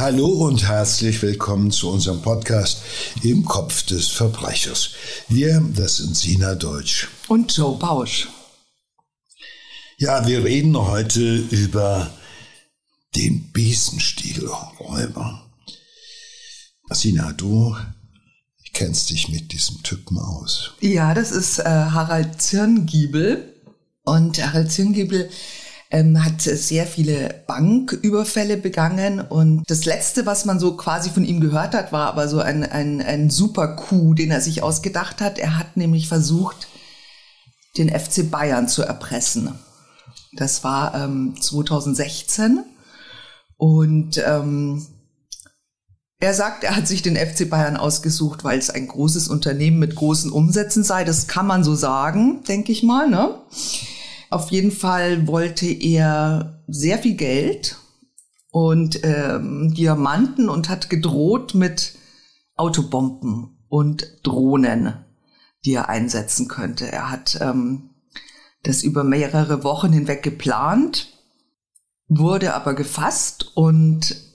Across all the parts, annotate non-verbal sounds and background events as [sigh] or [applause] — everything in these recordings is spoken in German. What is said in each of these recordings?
Hallo und herzlich willkommen zu unserem Podcast Im Kopf des Verbrechers. Wir, das sind Sina Deutsch. Und Joe Bausch. Ja, wir reden heute über den Besenstiegelräuber. Sina, du kennst dich mit diesem Typen aus. Ja, das ist äh, Harald Zirngiebel. Und Harald Zirngiebel ähm, hat sehr viele Banküberfälle begangen. Und das Letzte, was man so quasi von ihm gehört hat, war aber so ein, ein, ein super Coup, den er sich ausgedacht hat. Er hat nämlich versucht, den FC Bayern zu erpressen. Das war ähm, 2016. Und ähm, er sagt, er hat sich den FC Bayern ausgesucht, weil es ein großes Unternehmen mit großen Umsätzen sei. Das kann man so sagen, denke ich mal. Ne? Auf jeden Fall wollte er sehr viel Geld und ähm, Diamanten und hat gedroht mit Autobomben und Drohnen, die er einsetzen könnte. Er hat ähm, das über mehrere Wochen hinweg geplant, wurde aber gefasst und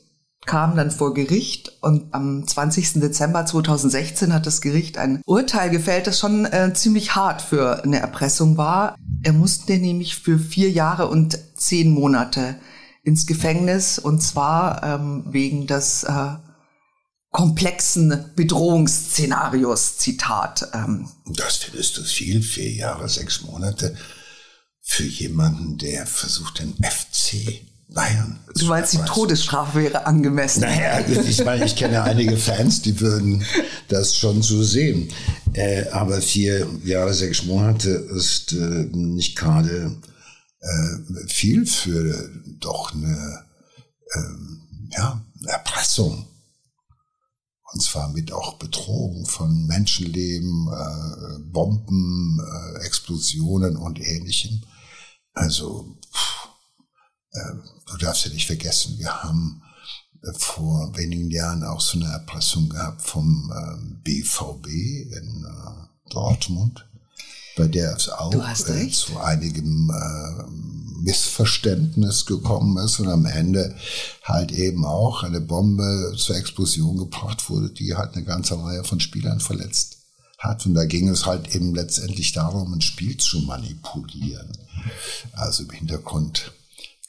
kam dann vor Gericht und am 20. Dezember 2016 hat das Gericht ein Urteil gefällt, das schon äh, ziemlich hart für eine Erpressung war. Er musste nämlich für vier Jahre und zehn Monate ins Gefängnis und zwar ähm, wegen des äh, komplexen Bedrohungsszenarios, Zitat. Ähm. Das findest du viel, vier Jahre, sechs Monate für jemanden, der versucht, den FC Bayern. Du meinst, die Todesstrafe wäre angemessen? Naja, ich meine, ich kenne einige Fans, die würden das schon so sehen. Äh, aber vier Jahre, sechs Monate ist äh, nicht gerade äh, viel für doch eine ähm, ja, Erpressung. Und zwar mit auch Bedrohung von Menschenleben, äh, Bomben, äh, Explosionen und ähnlichem. Also, pff, du darfst ja nicht vergessen, wir haben äh, vor wenigen Jahren auch so eine Erpressung gehabt vom BVB ähm, in äh, Dortmund, bei der es auch zu einigem Missverständnis gekommen ist und am Ende halt eben auch eine Bombe zur Explosion gebracht wurde, die halt eine ganze Reihe von Spielern verletzt hat. Und da ging es halt eben letztendlich darum, ein Spiel zu manipulieren. Also im Hintergrund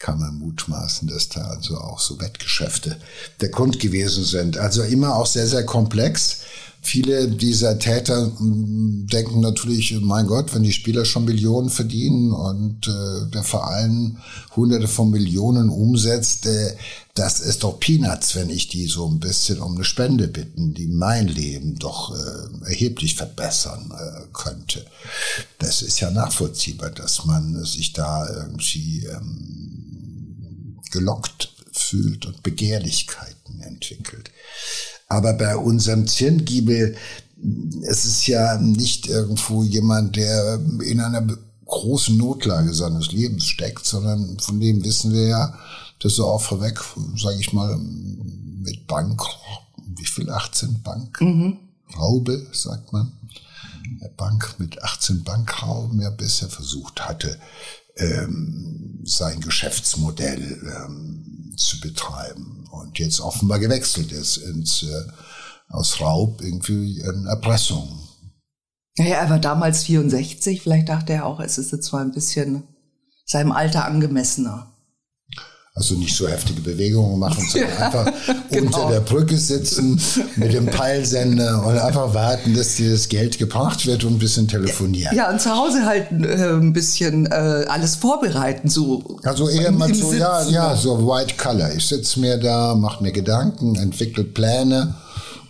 kann man mutmaßen, dass da also auch so Wettgeschäfte der Grund gewesen sind. Also immer auch sehr, sehr komplex. Viele dieser Täter hm, denken natürlich, mein Gott, wenn die Spieler schon Millionen verdienen und äh, der Verein hunderte von Millionen umsetzt, äh, das ist doch Peanuts, wenn ich die so ein bisschen um eine Spende bitten, die mein Leben doch äh, erheblich verbessern äh, könnte. Das ist ja nachvollziehbar, dass man sich da irgendwie ähm, gelockt fühlt und Begehrlichkeiten entwickelt. Aber bei unserem Zirngiebel, es ist ja nicht irgendwo jemand, der in einer großen Notlage seines Lebens steckt, sondern von dem wissen wir ja, dass er auch vorweg, sage ich mal, mit Bank, wie viel, 18 Bank? Mhm. Raube, sagt man. Bank mit 18 Bankrauben ja bisher versucht hatte, ähm, sein Geschäftsmodell ähm, zu betreiben und jetzt offenbar gewechselt ist ins äh, aus Raub irgendwie in Erpressung. Naja, er war damals 64, vielleicht dachte er auch, es ist jetzt zwar ein bisschen seinem Alter angemessener. Also nicht so heftige Bewegungen machen, [laughs] sondern ja, einfach genau. unter der Brücke sitzen mit dem Peilsender und einfach warten, dass dir das Geld gebracht wird und ein bisschen telefonieren. Ja, und zu Hause halt äh, ein bisschen äh, alles vorbereiten. So also eher mal so, ja, ja, so White Color. Ich sitze mir da, mache mir Gedanken, entwickle Pläne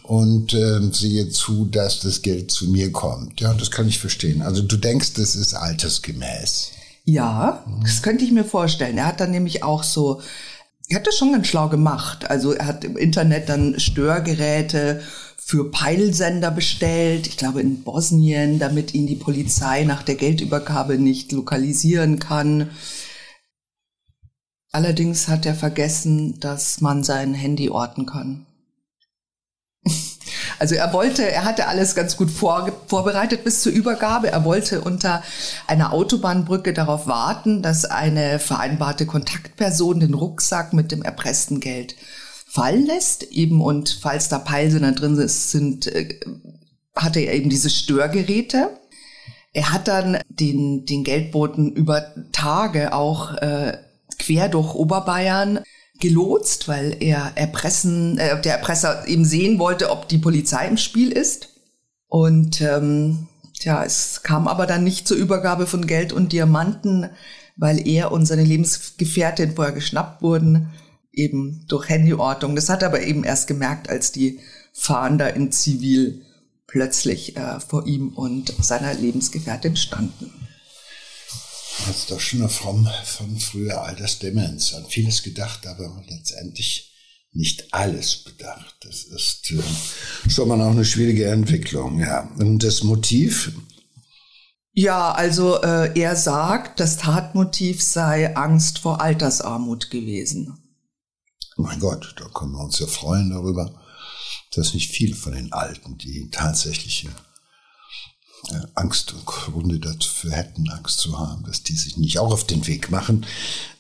und äh, sehe zu, dass das Geld zu mir kommt. Ja, das kann ich verstehen. Also du denkst, das ist altersgemäß. Ja, das könnte ich mir vorstellen. Er hat dann nämlich auch so, er hat das schon ganz schlau gemacht. Also er hat im Internet dann Störgeräte für Peilsender bestellt, ich glaube in Bosnien, damit ihn die Polizei nach der Geldübergabe nicht lokalisieren kann. Allerdings hat er vergessen, dass man sein Handy orten kann. Also er wollte, er hatte alles ganz gut vor, vorbereitet bis zur Übergabe. Er wollte unter einer Autobahnbrücke darauf warten, dass eine vereinbarte Kontaktperson den Rucksack mit dem erpressten Geld fallen lässt, eben und falls da Peilsender drin sind, äh, hatte er eben diese Störgeräte. Er hat dann den, den Geldboten über Tage auch äh, quer durch Oberbayern gelotst, weil er erpressen, äh, der Erpresser eben sehen wollte, ob die Polizei im Spiel ist. Und ähm, tja, es kam aber dann nicht zur Übergabe von Geld und Diamanten, weil er und seine Lebensgefährtin vorher geschnappt wurden, eben durch Handyortung. Das hat er aber eben erst gemerkt, als die Fahnder in Zivil plötzlich äh, vor ihm und seiner Lebensgefährtin standen. Das ist doch schon eine Form von früher Altersdemenz. An vieles gedacht, aber letztendlich nicht alles bedacht. Das ist äh, schon mal auch eine schwierige Entwicklung, ja. Und das Motiv? Ja, also äh, er sagt, das Tatmotiv sei Angst vor Altersarmut gewesen. Mein Gott, da können wir uns ja freuen darüber, dass nicht viele von den Alten, die tatsächliche Angst und Gründe dafür hätten, Angst zu haben, dass die sich nicht auch auf den Weg machen.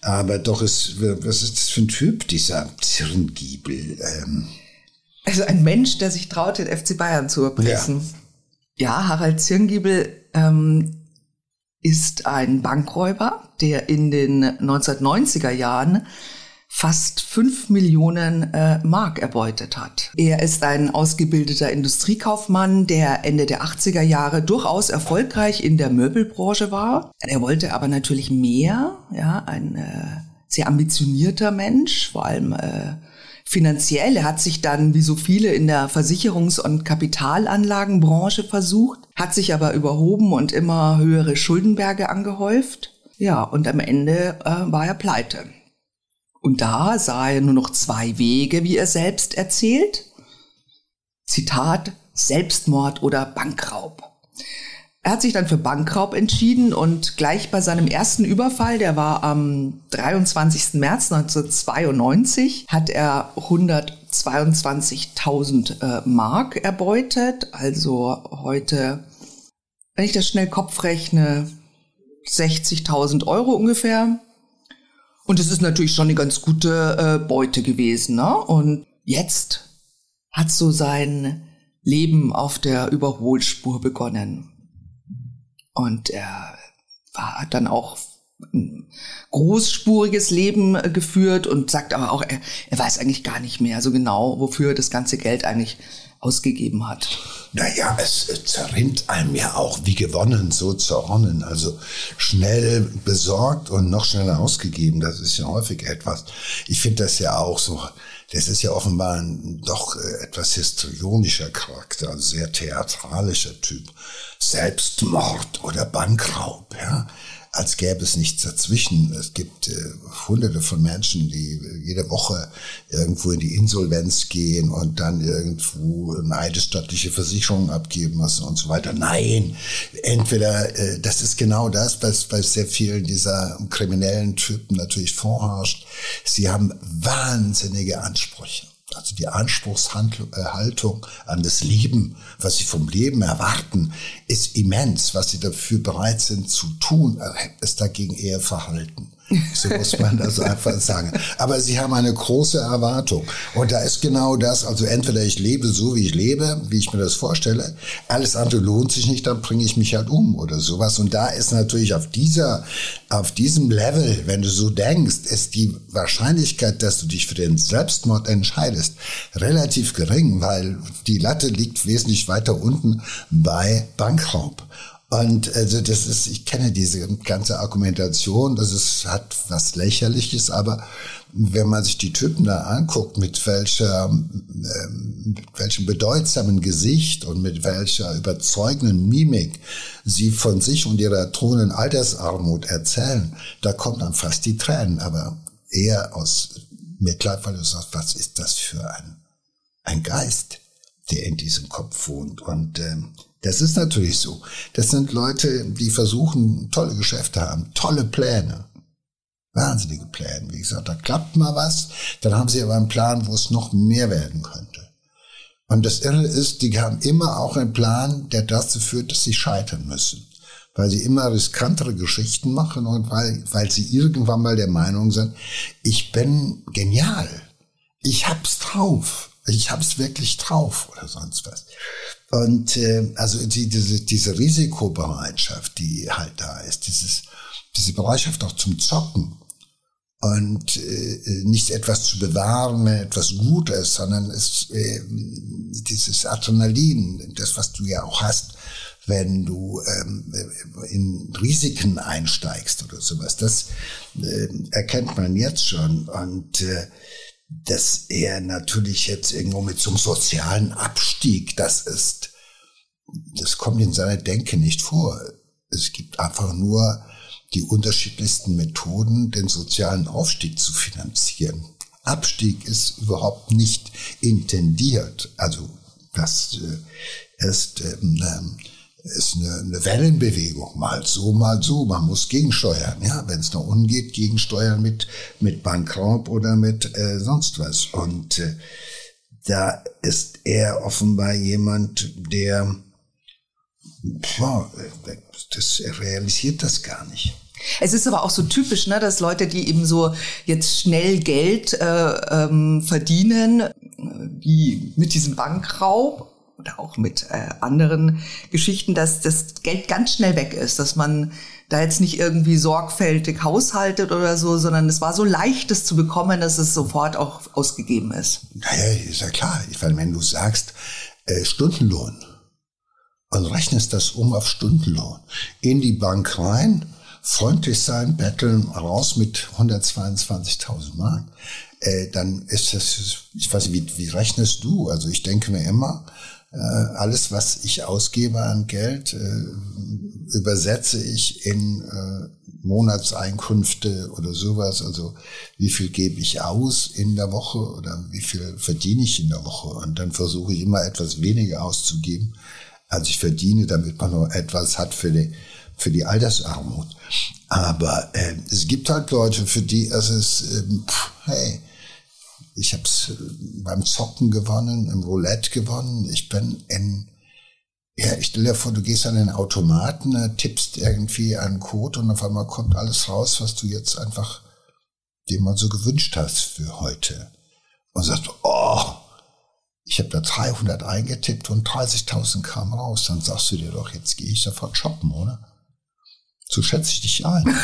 Aber doch ist, was ist das für ein Typ, dieser Zirngiebel? Ähm also ein Mensch, der sich traut, den FC Bayern zu erpressen. Ja, ja Harald Zirngiebel ähm, ist ein Bankräuber, der in den 1990er Jahren fast fünf Millionen äh, Mark erbeutet hat. Er ist ein ausgebildeter Industriekaufmann, der Ende der 80er Jahre durchaus erfolgreich in der Möbelbranche war. Er wollte aber natürlich mehr, ja, ein äh, sehr ambitionierter Mensch, vor allem äh, finanziell. Er hat sich dann, wie so viele, in der Versicherungs- und Kapitalanlagenbranche versucht, hat sich aber überhoben und immer höhere Schuldenberge angehäuft. Ja, und am Ende äh, war er pleite. Und da sah er nur noch zwei Wege, wie er selbst erzählt. Zitat, Selbstmord oder Bankraub. Er hat sich dann für Bankraub entschieden und gleich bei seinem ersten Überfall, der war am 23. März 1992, hat er 122.000 äh, Mark erbeutet. Also heute, wenn ich das schnell Kopf rechne, 60.000 Euro ungefähr. Und es ist natürlich schon eine ganz gute äh, Beute gewesen. Ne? Und jetzt hat so sein Leben auf der Überholspur begonnen. Und er war, hat dann auch ein großspuriges Leben äh, geführt und sagt aber auch, er, er weiß eigentlich gar nicht mehr so genau, wofür das ganze Geld eigentlich ausgegeben hat. Naja, es zerrinnt einem ja auch wie gewonnen, so zerronnen. Also schnell besorgt und noch schneller ausgegeben, das ist ja häufig etwas. Ich finde das ja auch so, das ist ja offenbar ein doch äh, etwas histrionischer Charakter, also sehr theatralischer Typ. Selbstmord oder Bankraub, ja als gäbe es nichts dazwischen. Es gibt äh, hunderte von Menschen, die jede Woche irgendwo in die Insolvenz gehen und dann irgendwo eine eidesstattliche Versicherung abgeben müssen und so weiter. Nein, entweder, äh, das ist genau das, was bei sehr vielen dieser kriminellen Typen natürlich vorherrscht. Sie haben wahnsinnige Ansprüche. Also die Anspruchshaltung äh, an das Leben, was sie vom Leben erwarten, ist immens. Was sie dafür bereit sind zu tun, äh, ist dagegen eher Verhalten. [laughs] So muss man das einfach sagen. Aber sie haben eine große Erwartung. Und da ist genau das, also entweder ich lebe so, wie ich lebe, wie ich mir das vorstelle, alles andere lohnt sich nicht, dann bringe ich mich halt um oder sowas. Und da ist natürlich auf dieser, auf diesem Level, wenn du so denkst, ist die Wahrscheinlichkeit, dass du dich für den Selbstmord entscheidest, relativ gering, weil die Latte liegt wesentlich weiter unten bei Bankraub. Und also das ist, ich kenne diese ganze Argumentation, das ist, hat was Lächerliches, aber wenn man sich die Typen da anguckt, mit welcher, ähm, mit welchem bedeutsamen Gesicht und mit welcher überzeugenden Mimik sie von sich und ihrer drohenden Altersarmut erzählen, da kommt dann fast die Tränen, aber eher aus Mitleid, weil du sagst, was ist das für ein, ein Geist, der in diesem Kopf wohnt? Und ähm, das ist natürlich so. Das sind Leute, die versuchen, tolle Geschäfte haben, tolle Pläne. Wahnsinnige Pläne. Wie gesagt, da klappt mal was, dann haben sie aber einen Plan, wo es noch mehr werden könnte. Und das Irre ist, die haben immer auch einen Plan, der dazu führt, dass sie scheitern müssen. Weil sie immer riskantere Geschichten machen und weil, weil sie irgendwann mal der Meinung sind, ich bin genial ich hab's drauf. Ich hab's wirklich drauf oder sonst was. Und äh, also die, diese, diese Risikobereitschaft, die halt da ist, dieses, diese Bereitschaft auch zum Zocken und äh, nicht etwas zu bewahren, etwas gut ist, sondern es, äh, dieses Adrenalin, das, was du ja auch hast, wenn du ähm, in Risiken einsteigst oder sowas. Das äh, erkennt man jetzt schon. Und äh, dass er natürlich jetzt irgendwo mit so einem sozialen Abstieg, das ist, das kommt in seiner Denke nicht vor. Es gibt einfach nur die unterschiedlichsten Methoden, den sozialen Aufstieg zu finanzieren. Abstieg ist überhaupt nicht intendiert. Also das äh, ist ähm, ähm ist eine, eine Wellenbewegung, mal so, mal so. Man muss gegensteuern, ja, wenn es nach unten gegensteuern mit mit Bankraub oder mit äh, sonst was. Und äh, da ist er offenbar jemand, der ja, das er realisiert das gar nicht. Es ist aber auch so typisch, ne, dass Leute, die eben so jetzt schnell Geld äh, ähm, verdienen, wie mit diesem Bankraub, oder auch mit äh, anderen Geschichten, dass das Geld ganz schnell weg ist, dass man da jetzt nicht irgendwie sorgfältig haushaltet oder so, sondern es war so leicht, es zu bekommen, dass es sofort auch ausgegeben ist. Naja, ist ja klar. Weil wenn du sagst, äh, Stundenlohn und rechnest das um auf Stundenlohn, in die Bank rein, freundlich sein, betteln, raus mit 122.000 Mark, äh, dann ist das, ich weiß nicht, wie, wie rechnest du? Also ich denke mir immer, alles, was ich ausgebe an Geld, äh, übersetze ich in äh, Monatseinkünfte oder sowas. Also wie viel gebe ich aus in der Woche oder wie viel verdiene ich in der Woche? Und dann versuche ich immer etwas weniger auszugeben, als ich verdiene, damit man noch etwas hat für die, für die Altersarmut. Aber äh, es gibt halt Leute, für die es ist, äh, pff, hey, ich habe es äh, beim Zocken gewonnen, im Roulette gewonnen. Ich bin in, ja, ich stelle dir vor, du gehst an den Automaten, äh, tippst irgendwie einen Code und auf einmal kommt alles raus, was du jetzt einfach dir mal so gewünscht hast für heute. Und sagst, oh, ich habe da 300 eingetippt und 30.000 kamen raus. Dann sagst du dir doch, jetzt gehe ich sofort shoppen, oder? So schätze ich dich ein. [laughs]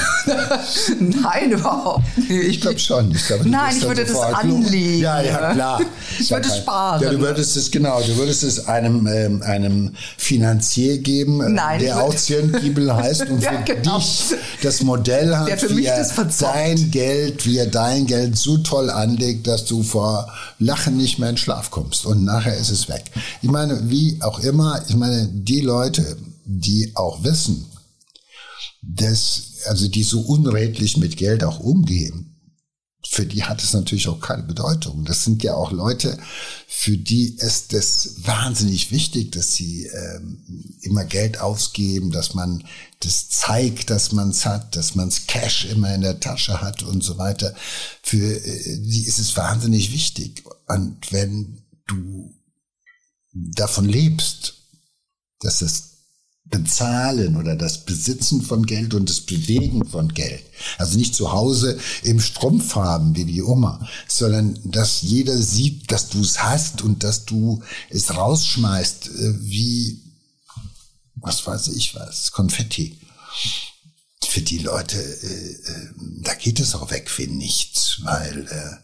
Nein, überhaupt nicht. Ich glaube schon. Ich glaub, Nein, ich würde das anlegen. Ja, ja, klar. Ich würde sparen. Ja, du würdest es, genau, du würdest es einem, ähm, einem Finanzier geben, äh, Nein, der Auktiengiebel [laughs] heißt und für Ja, genau. dich das Modell hat, Der für mich das verzockt. dein Geld, wie er dein Geld so toll anlegt, dass du vor Lachen nicht mehr in Schlaf kommst. Und nachher ist es weg. Ich meine, wie auch immer, ich meine, die Leute, die auch wissen, dass, also die so unredlich mit Geld auch umgehen, für die hat es natürlich auch keine Bedeutung. Das sind ja auch Leute, für die ist es wahnsinnig wichtig, dass sie ähm, immer Geld ausgeben, dass man das zeigt, dass man es hat, dass man's Cash immer in der Tasche hat und so weiter. Für äh, die ist es wahnsinnig wichtig. Und wenn du davon lebst, dass es Bezahlen oder das Besitzen von Geld und das Bewegen von Geld. Also nicht zu Hause im Strumpf haben wie die Oma, sondern dass jeder sieht, dass du es hast und dass du es rausschmeißt äh, wie, was weiß ich was, Konfetti. Für die Leute, äh, äh, da geht es auch weg wie nichts, weil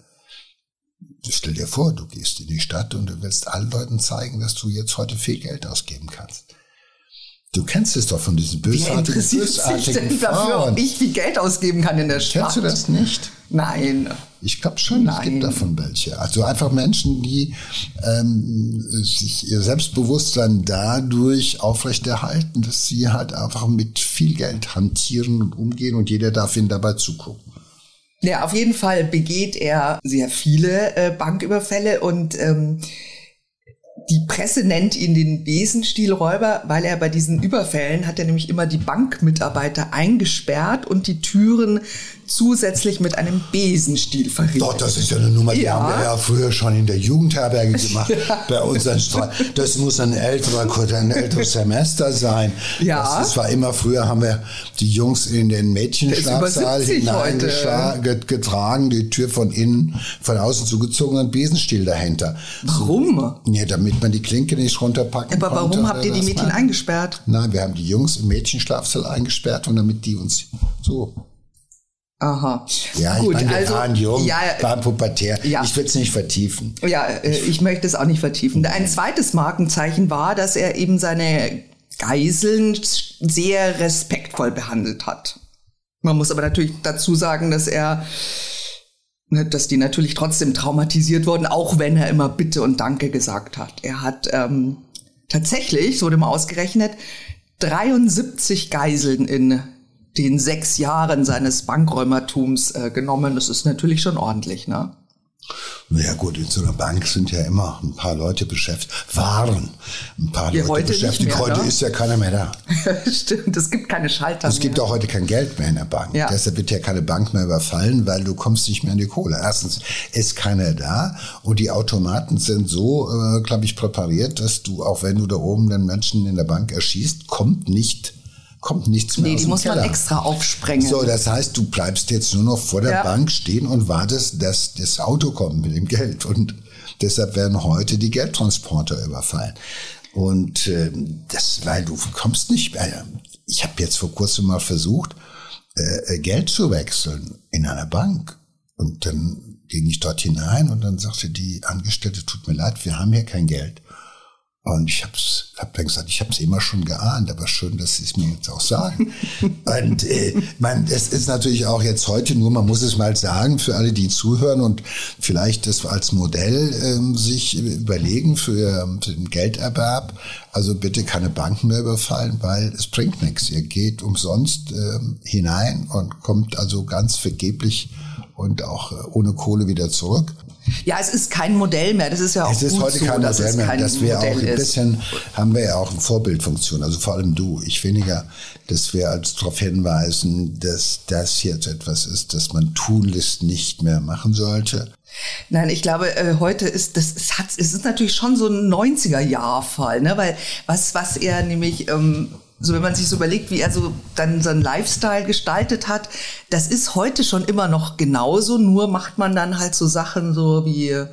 stell dir vor, du gehst in die Stadt und du willst allen Leuten zeigen, dass du jetzt heute viel Geld ausgeben kannst. Du kennst es doch von diesen Wer bösartigen, sich bösartigen denn dafür, Frauen. ob ich viel Geld ausgeben kann in der Stadt? Kennst du das nicht? Nein. Ich glaube schon, es Nein. gibt davon welche. Also einfach Menschen, die ähm, sich ihr Selbstbewusstsein dadurch aufrechterhalten, dass sie halt einfach mit viel Geld hantieren und umgehen und jeder darf ihnen dabei zugucken. Ja, auf jeden Fall begeht er sehr viele äh, Banküberfälle und ähm, die Presse nennt ihn den Besenstielräuber, weil er bei diesen Überfällen hat er nämlich immer die Bankmitarbeiter eingesperrt und die Türen zusätzlich mit einem Besenstiel verrieten. Doch, das ist ja eine Nummer, die Ja. haben wir ja früher schon in der Jugendherberge [laughs] gemacht. Bei unseren Stra Das muss ein älterer, ein älteres [laughs] Semester sein. Ja. Das, das war immer früher, haben wir die Jungs in den Mädchenschlafsaal Der ist über 70 hineingetragen, die Tür von innen, von außen zugezogen und einen Besenstiel dahinter. Warum? Ja, damit man die Klinke nicht runterpacken Aber konnte. warum habt ihr die Mädchen man- eingesperrt? Nein, wir haben die Jungs im Mädchenschlafsaal eingesperrt und damit die uns so Aha. ja, Gut, ich meine, wir also, waren jung, ja, waren pubertär. Ja. Ich will es nicht vertiefen. Ja, äh, ich möchte es auch nicht vertiefen. Ein zweites Markenzeichen war, dass er eben seine Geiseln sehr respektvoll behandelt hat. Man muss aber natürlich dazu sagen, dass er, ne, dass die natürlich trotzdem traumatisiert wurden, auch wenn er immer Bitte und Danke gesagt hat. Er hat ähm, tatsächlich, so wurde mal ausgerechnet, 73 Geiseln in den sechs Jahren seines Bankräumertums äh, genommen. Das ist natürlich schon ordentlich, ne? Ja gut, in so einer Bank sind ja immer ein paar Leute beschäftigt, waren ein paar Leute heute beschäftigt. mehr, heute ne? ist ja keiner mehr da. [laughs] Stimmt, es gibt keine Schalter Es gibt mehr. auch heute kein Geld mehr in der Bank. Ja. Deshalb wird ja keine Bank mehr überfallen, weil du kommst nicht mehr an die Kohle. Erstens ist keiner da und die Automaten sind so, äh, glaube ich, präpariert, dass du, auch wenn du da oben den Menschen in der Bank erschießt, kommt nicht, kommt nichts mehr Nee, die muss man Keller. extra aufsprengen. So, das heißt, du bleibst jetzt nur noch vor der Ja. Bank stehen und wartest, dass das Auto kommt mit dem Geld. Und deshalb werden heute die Geldtransporter überfallen. Und äh, das, weil du kommst nicht mehr. Ich habe jetzt vor kurzem mal versucht, äh, äh, Geld zu wechseln in einer Bank. Und dann ging ich dort hinein und dann sagte die Angestellte, tut mir leid, wir haben hier kein Geld. Und ich hab's, hab dann gesagt, ich habe es immer schon geahnt, aber schön, dass Sie es mir jetzt auch sagen. [laughs] und äh, man, es ist natürlich auch jetzt heute nur, man muss es mal sagen, für alle, die zuhören und vielleicht das als Modell ähm, sich überlegen für, ähm, für den Gelderwerb. Also bitte keine Banken mehr überfallen, weil es bringt nichts. Ihr geht umsonst ähm, hinein und kommt also ganz vergeblich und auch äh, ohne Kohle wieder zurück. Ja, es ist kein Modell mehr. Das ist ja auch Es ist heute so, kein dass Modell mehr. kein dass wir auch ein ist. bisschen, haben wir ja auch eine Vorbildfunktion. Also vor allem du. Ich finde ja, dass wir als darauf hinweisen, dass das jetzt etwas ist, das man tunlichst nicht mehr machen sollte. Nein, ich glaube, äh, heute ist das, es, hat, es ist natürlich schon so ein 90er-Jahr-Fall, ne? Weil was, was er nämlich, ähm, so wenn man sich so überlegt, wie er so dann seinen Lifestyle gestaltet hat, das ist heute schon immer noch genauso, nur macht man dann halt so Sachen so wie äh,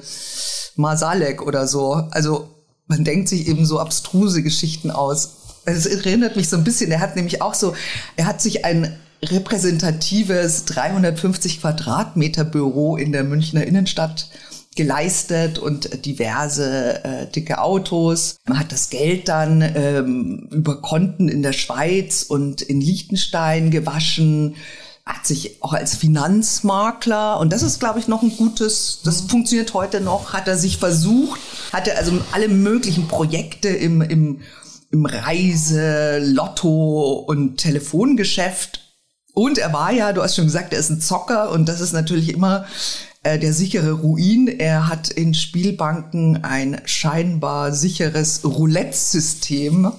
Masalek oder so. Also man denkt sich eben so abstruse Geschichten aus. Es erinnert mich so ein bisschen, er hat nämlich auch so, er hat sich ein repräsentatives 350 Quadratmeter Büro in der Münchner Innenstadt geleistet und diverse äh, dicke Autos. Man hat das Geld dann ähm, über Konten in der Schweiz und in Liechtenstein gewaschen, hat sich auch als Finanzmakler, und das ist, glaube ich, noch ein gutes, das funktioniert heute noch, hat er sich versucht, hatte also alle möglichen Projekte im, im, im Reise-, Lotto- und Telefongeschäft und er war ja, du hast schon gesagt, er ist ein Zocker und das ist natürlich immer äh, der sichere Ruin. Er hat in Spielbanken ein scheinbar sicheres Roulette-System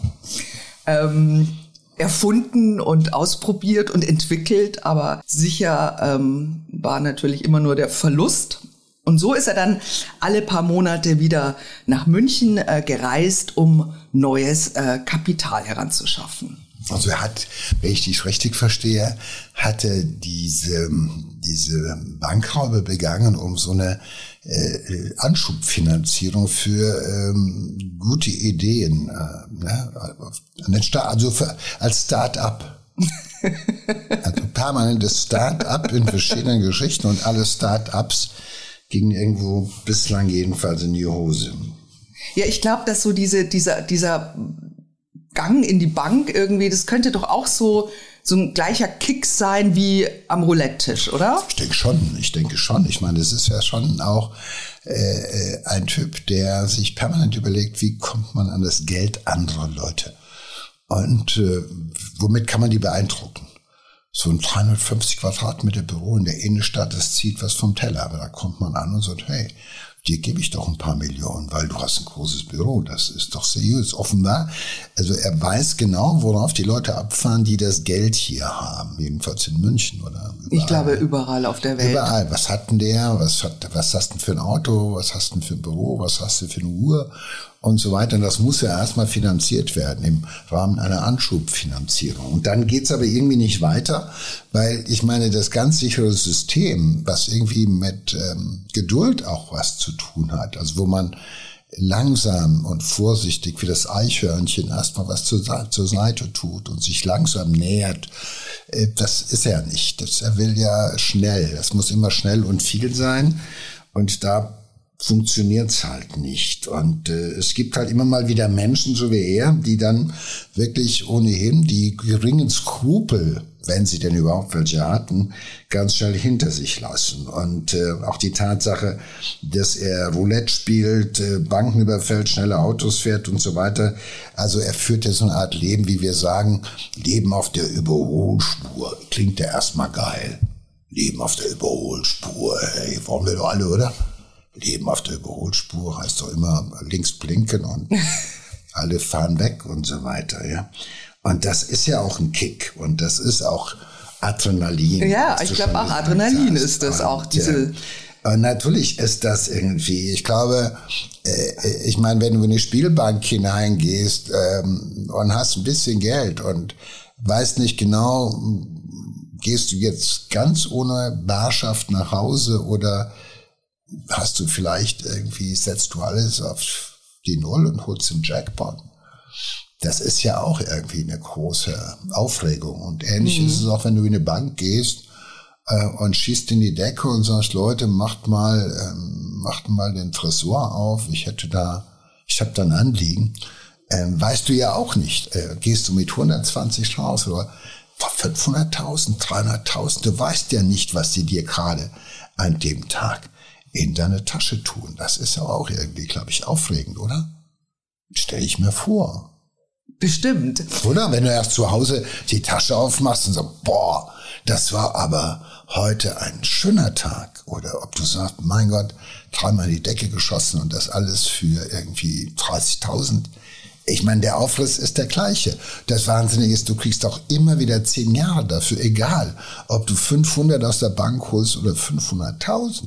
ähm, erfunden und ausprobiert und entwickelt, aber sicher ähm, war natürlich immer nur der Verlust. Und so ist er dann alle paar Monate wieder nach München äh, gereist, um neues äh, Kapital heranzuschaffen. Also er hat, wenn ich dich richtig verstehe, hatte diese, diese Bankraube begangen, um so eine äh, Anschubfinanzierung für ähm, gute Ideen, äh, ne? Also für, als Start-up. [laughs] also permanentes Start-up in verschiedenen Geschichten und alle Start-ups gingen irgendwo bislang jedenfalls in die Hose. Ja, ich glaube, dass so diese, dieser, dieser Gang in die Bank irgendwie, das könnte doch auch so, so ein gleicher Kick sein wie am Roulette-Tisch, oder? Ich denke schon, ich denke schon. Ich meine, es ist ja schon auch äh, ein Typ, der sich permanent überlegt, wie kommt man an das Geld anderer Leute und äh, womit kann man die beeindrucken. So ein 350 Quadratmeter Büro in der Innenstadt, das zieht was vom Teller, aber da kommt man an und sagt, hey, dir gebe ich doch ein paar Millionen, weil du hast ein großes Büro, das ist doch seriös. Offenbar, also er weiß genau, worauf die Leute abfahren, die das Geld hier haben, jedenfalls in München oder überall. Ich glaube überall auf der Welt. Überall. Was hat denn der? Was, hat, was hast du denn für ein Auto? Was hast du denn für ein Büro? Was hast du für eine Uhr? Und so weiter. Und das muss ja erstmal finanziert werden im Rahmen einer Anschubfinanzierung. Und dann geht's aber irgendwie nicht weiter, weil ich meine, das ganz sichere System, was irgendwie mit ähm, Geduld auch was zu tun hat, also wo man langsam und vorsichtig wie das Eichhörnchen erstmal was zur, zur Seite tut und sich langsam nähert, äh, das ist er nicht. Das, er will ja schnell. Das muss immer schnell und viel sein. Und da funktioniert's halt nicht. Und äh, es gibt halt immer mal wieder Menschen, so wie er, die dann wirklich ohnehin die geringen Skrupel, wenn sie denn überhaupt welche hatten, ganz schnell hinter sich lassen. Und äh, auch die Tatsache, dass er Roulette spielt, äh, Banken überfällt, schnelle Autos fährt und so weiter. Also er führt ja so eine Art Leben, wie wir sagen, Leben auf der Überholspur. Klingt ja erstmal geil. Leben auf der Überholspur, hey, wollen wir doch alle, oder? Leben auf der Überholspur heißt doch immer links blinken und [laughs] alle fahren weg und so weiter, ja. Und das ist ja auch ein Kick und das ist auch Adrenalin. Ja, ich glaube auch Adrenalin hast. ist das und, auch diese. Äh, natürlich ist das irgendwie. Ich glaube, äh, ich meine, wenn du in eine Spielbank hineingehst ähm, und hast ein bisschen Geld und weißt nicht genau, gehst du jetzt ganz ohne Barschaft nach Hause oder hast du vielleicht irgendwie, setzt du alles auf die Null und holst den Jackpot. Das ist ja auch irgendwie eine große Aufregung. Und ähnlich mhm. ist es auch, wenn du in eine Bank gehst äh, und schießt in die Decke und sagst, Leute, macht mal, ähm, macht mal den Tresor auf. Ich hätte da, ich habe da ein Anliegen. Ähm, weißt du ja auch nicht. Äh, gehst du mit 120 raus oder 500.000, 300.000? Du weißt ja nicht, was sie dir gerade an dem Tag in deine Tasche tun. Das ist ja auch irgendwie, glaube ich, aufregend, oder? Stell ich mir vor. Bestimmt. Oder? Wenn du erst zu Hause die Tasche aufmachst und sagst, boah, das war aber heute ein schöner Tag. Oder ob du sagst, mein Gott, dreimal in die Decke geschossen und das alles für irgendwie 30.000. Ich meine, der Aufriss ist der gleiche. Das Wahnsinnige ist, du kriegst auch immer wieder zehn Jahre dafür, egal, ob du 500 aus der Bank holst oder 500.000.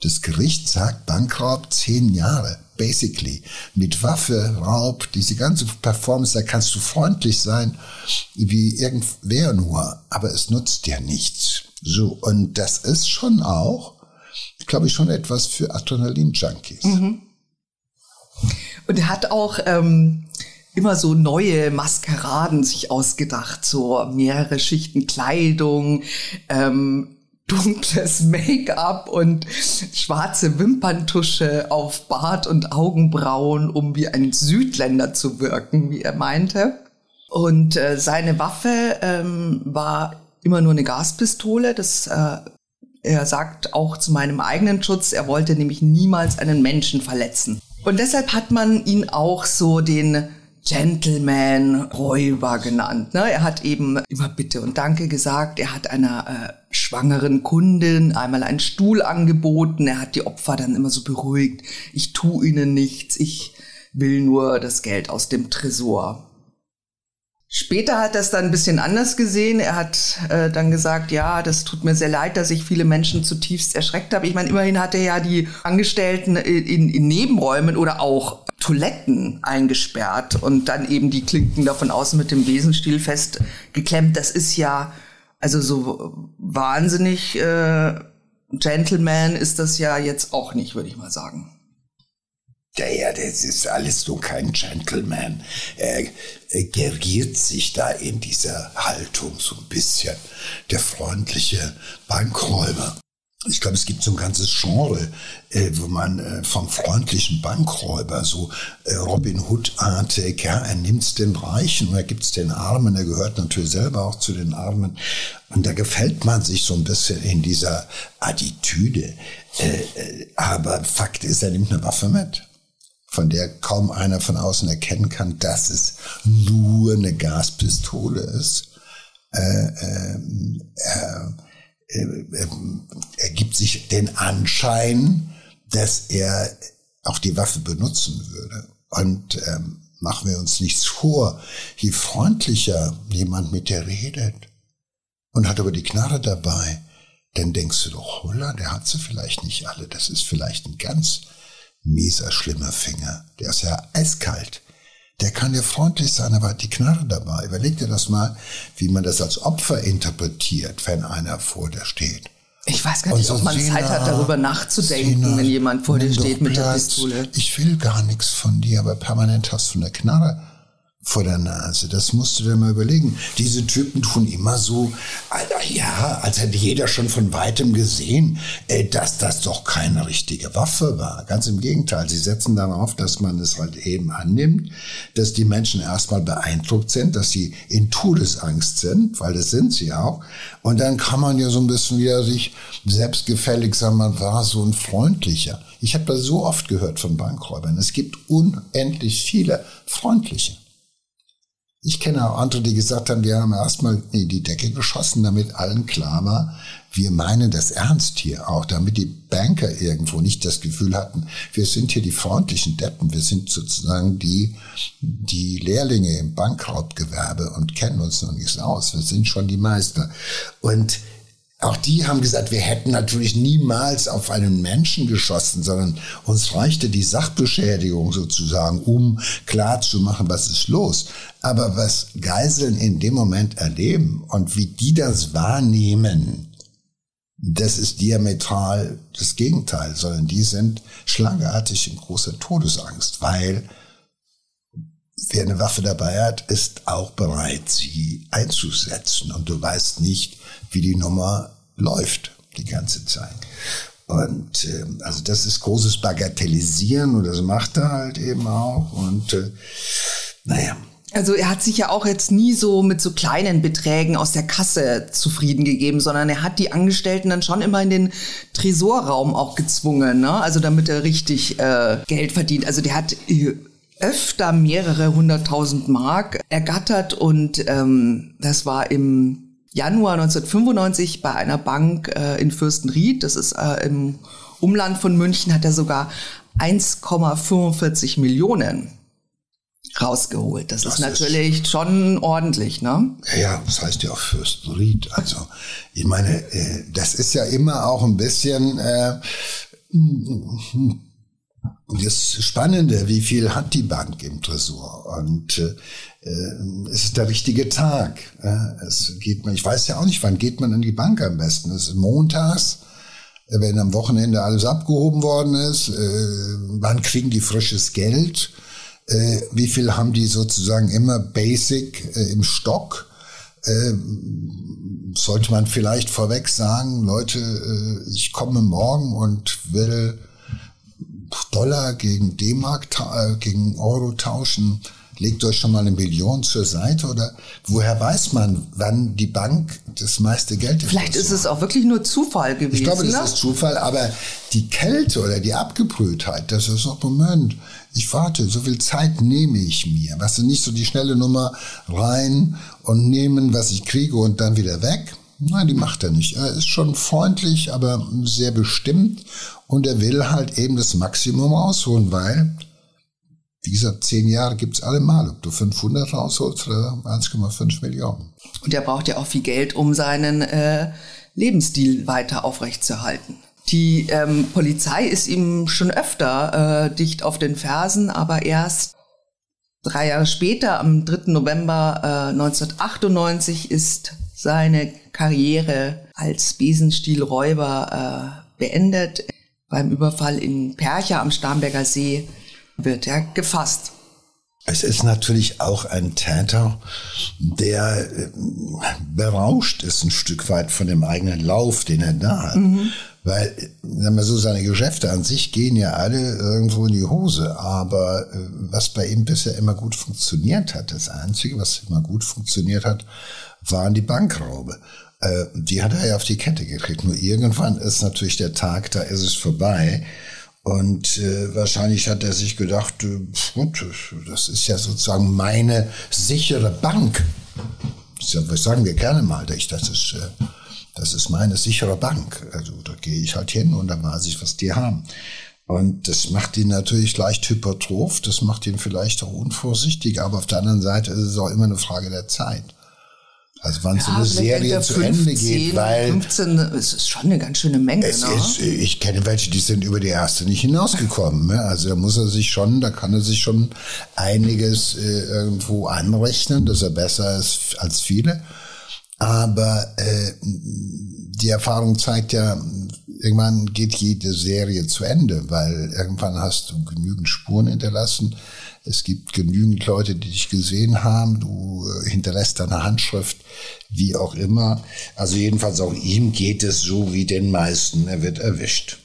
Das Gericht sagt Bankraub zehn Jahre, basically. Mit Waffe, Raub, diese ganze Performance, da kannst du freundlich sein, wie irgendwer nur, aber es nutzt dir nichts. So, und das ist schon auch, glaube ich, schon etwas für Adrenalin-Junkies. Mhm. Und er hat auch ähm, immer so neue Maskeraden sich ausgedacht, so mehrere Schichten Kleidung, ähm, dunkles Make-up und schwarze Wimperntusche auf Bart und Augenbrauen, um wie ein Südländer zu wirken, wie er meinte. Und äh, seine Waffe ähm, war immer nur eine Gaspistole. Das, äh, er sagt auch zu meinem eigenen Schutz, er wollte nämlich niemals einen Menschen verletzen. Und deshalb hat man ihn auch so den Gentleman-Räuber genannt. Ne? Er hat eben immer Bitte und Danke gesagt. Er hat einer äh, schwangeren Kundin einmal einen Stuhl angeboten. Er hat die Opfer dann immer so beruhigt. Ich tu ihnen nichts. Ich will nur das Geld aus dem Tresor. Später hat er es dann ein bisschen anders gesehen. Er hat äh, dann gesagt, ja, das tut mir sehr leid, dass ich viele Menschen zutiefst erschreckt habe. Ich meine, immerhin hat er ja die Angestellten in, in Nebenräumen oder auch Toiletten eingesperrt und dann eben die Klinken da von außen mit dem Besenstiel festgeklemmt. Das ist ja, also so wahnsinnig äh, Gentleman ist das ja jetzt auch nicht, würde ich mal sagen. Ja, ja, das ist alles so kein Gentleman. Er, er geriert sich da in dieser Haltung so ein bisschen. Der freundliche Bankräuber. Ich glaube, es gibt so ein ganzes Genre, äh, wo man äh, vom freundlichen Bankräuber, so äh, Robin Hood-artig, ja, er nimmt's den Reichen und er gibt's den Armen, er gehört natürlich selber auch zu den Armen. Und da gefällt man sich so ein bisschen in dieser Attitüde. Äh, äh, aber Fakt ist, er nimmt eine Waffe mit von der kaum einer von außen erkennen kann, dass es nur eine Gaspistole ist. Äh, ähm, äh, äh, er gibt sich den Anschein, dass er auch die Waffe benutzen würde. Und ähm, machen wir uns nichts vor, je freundlicher jemand mit dir redet und hat aber die Knarre dabei, dann denkst du doch, holla, der hat sie vielleicht nicht alle. Das ist vielleicht ein ganz mieser, schlimmer Finger. Der ist ja eiskalt. Der kann ja freundlich sein, aber hat die Knarre dabei. Überleg dir das mal, wie man das als Opfer interpretiert, wenn einer vor dir steht. Ich weiß gar nicht, so, ob man Sina, Zeit hat, darüber nachzudenken, Sina, wenn jemand vor dir steht mit Platz. der Pistole. Ich will gar nichts von dir, aber permanent hast du eine Knarre vor der Nase. Das musst du dir mal überlegen. Diese Typen tun immer so, ja, als hätte jeder schon von weitem gesehen, dass das doch keine richtige Waffe war. Ganz im Gegenteil. Sie setzen darauf, dass man es halt eben annimmt, dass die Menschen erstmal beeindruckt sind, dass sie in Todesangst sind, weil das sind sie auch. Und dann kann man ja so ein bisschen wieder sich selbstgefällig sagen, man war so ein freundlicher. Ich habe das so oft gehört von Bankräubern. Es gibt unendlich viele freundliche. Ich kenne auch andere, die gesagt haben, wir haben erstmal in die Decke geschossen, damit allen klar war, wir meinen das ernst hier auch, damit die Banker irgendwo nicht das Gefühl hatten, wir sind hier die freundlichen Deppen, wir sind sozusagen die, die Lehrlinge im Bankraubgewerbe und kennen uns noch nichts aus, wir sind schon die Meister. Und auch die haben gesagt, wir hätten natürlich niemals auf einen Menschen geschossen, sondern uns reichte die Sachbeschädigung sozusagen, um klar zu machen, was ist los. Aber was Geiseln in dem Moment erleben und wie die das wahrnehmen, das ist diametral das Gegenteil, sondern die sind schlangartig in großer Todesangst, weil wer eine Waffe dabei hat, ist auch bereit, sie einzusetzen. Und du weißt nicht, wie die Nummer läuft die ganze Zeit. Und äh, also das ist großes Bagatellisieren und das macht er halt eben auch. Und äh, naja. Also er hat sich ja auch jetzt nie so mit so kleinen Beträgen aus der Kasse zufrieden gegeben, sondern er hat die Angestellten dann schon immer in den Tresorraum auch gezwungen, ne? Also damit er richtig äh, Geld verdient. Also der hat äh, öfter mehrere hunderttausend Mark ergattert und ähm, das war im Januar 1995 bei einer Bank äh, in Fürstenried, das ist äh, im Umland von München, hat er sogar 1,45 Millionen rausgeholt. Das, das ist natürlich ist, schon ordentlich, ne? Ja, das heißt ja auch Fürstenried. Also ich meine, äh, das ist ja immer auch ein bisschen äh, das Spannende, wie viel hat die Bank im Tresor? Und äh, es ist der richtige Tag. Äh, es geht man, ich weiß ja auch nicht, wann geht man in die Bank am besten. Es ist montags, wenn am Wochenende alles abgehoben worden ist. Äh, wann kriegen die frisches Geld? Äh, wie viel haben die sozusagen immer basic äh, im Stock? Äh, sollte man vielleicht vorweg sagen, Leute, äh, ich komme morgen und will Dollar gegen D-Mark, äh, gegen Euro tauschen, legt euch schon mal eine Million zur Seite oder woher weiß man, wann die Bank das meiste Geld Vielleicht ist es auch wirklich nur Zufall gewesen. Ich glaube, das ne? ist Zufall, aber die Kälte oder die Abgebrühtheit, das ist doch, Moment, ich warte, so viel Zeit nehme ich mir. Was weißt nicht so die schnelle Nummer rein und nehmen, was ich kriege und dann wieder weg. Nein, die macht er nicht. Er ist schon freundlich, aber sehr bestimmt und er will halt eben das Maximum rausholen, weil, wie gesagt, zehn Jahre gibt's alle mal, ob du 500 rausholst oder 1,5 Millionen. Und er braucht ja auch viel Geld, um seinen äh, Lebensstil weiter aufrechtzuerhalten. Die ähm, Polizei ist ihm schon öfter äh, dicht auf den Fersen, aber erst drei Jahre später, am 3. November äh, 1998, ist seine Karriere als Besenstielräuber äh, beendet beim Überfall in Percha am Starnberger See wird er gefasst. Es ist natürlich auch ein Täter, der äh, berauscht ist ein Stück weit von dem eigenen Lauf, den er da hat. Mhm. Weil, sagen wir so, seine Geschäfte an sich gehen ja alle irgendwo in die Hose. Aber äh, was bei ihm bisher immer gut funktioniert hat, das Einzige, was immer gut funktioniert hat, waren die Bankraube. Äh, die hat er ja auf die Kette gekriegt. Nur irgendwann ist natürlich der Tag, da ist es vorbei. Und äh, wahrscheinlich hat er sich gedacht, äh, gut, das ist ja sozusagen meine sichere Bank. Das sagen wir gerne mal, das ist, äh, das ist meine sichere Bank. Also da gehe ich halt hin und dann weiß ich, was die haben. Und das macht ihn natürlich leicht hypertroph, das macht ihn vielleicht auch unvorsichtig, aber auf der anderen Seite ist es auch immer eine Frage der Zeit. Also wann ja, so eine Serie zu 15, Ende geht, weil 15 es ist schon eine ganz schöne Menge. Es ne? ist, ich kenne welche, die sind über die erste nicht hinausgekommen. Ne? Also da muss er sich schon, da kann er sich schon einiges äh, irgendwo anrechnen, dass er besser ist als viele. Aber äh, die Erfahrung zeigt ja, irgendwann geht jede Serie zu Ende, weil irgendwann hast du genügend Spuren hinterlassen. Es gibt genügend Leute, die dich gesehen haben. Du äh, hinterlässt deine Handschrift, wie auch immer. Also jedenfalls auch ihm geht es so wie den meisten. Er wird erwischt.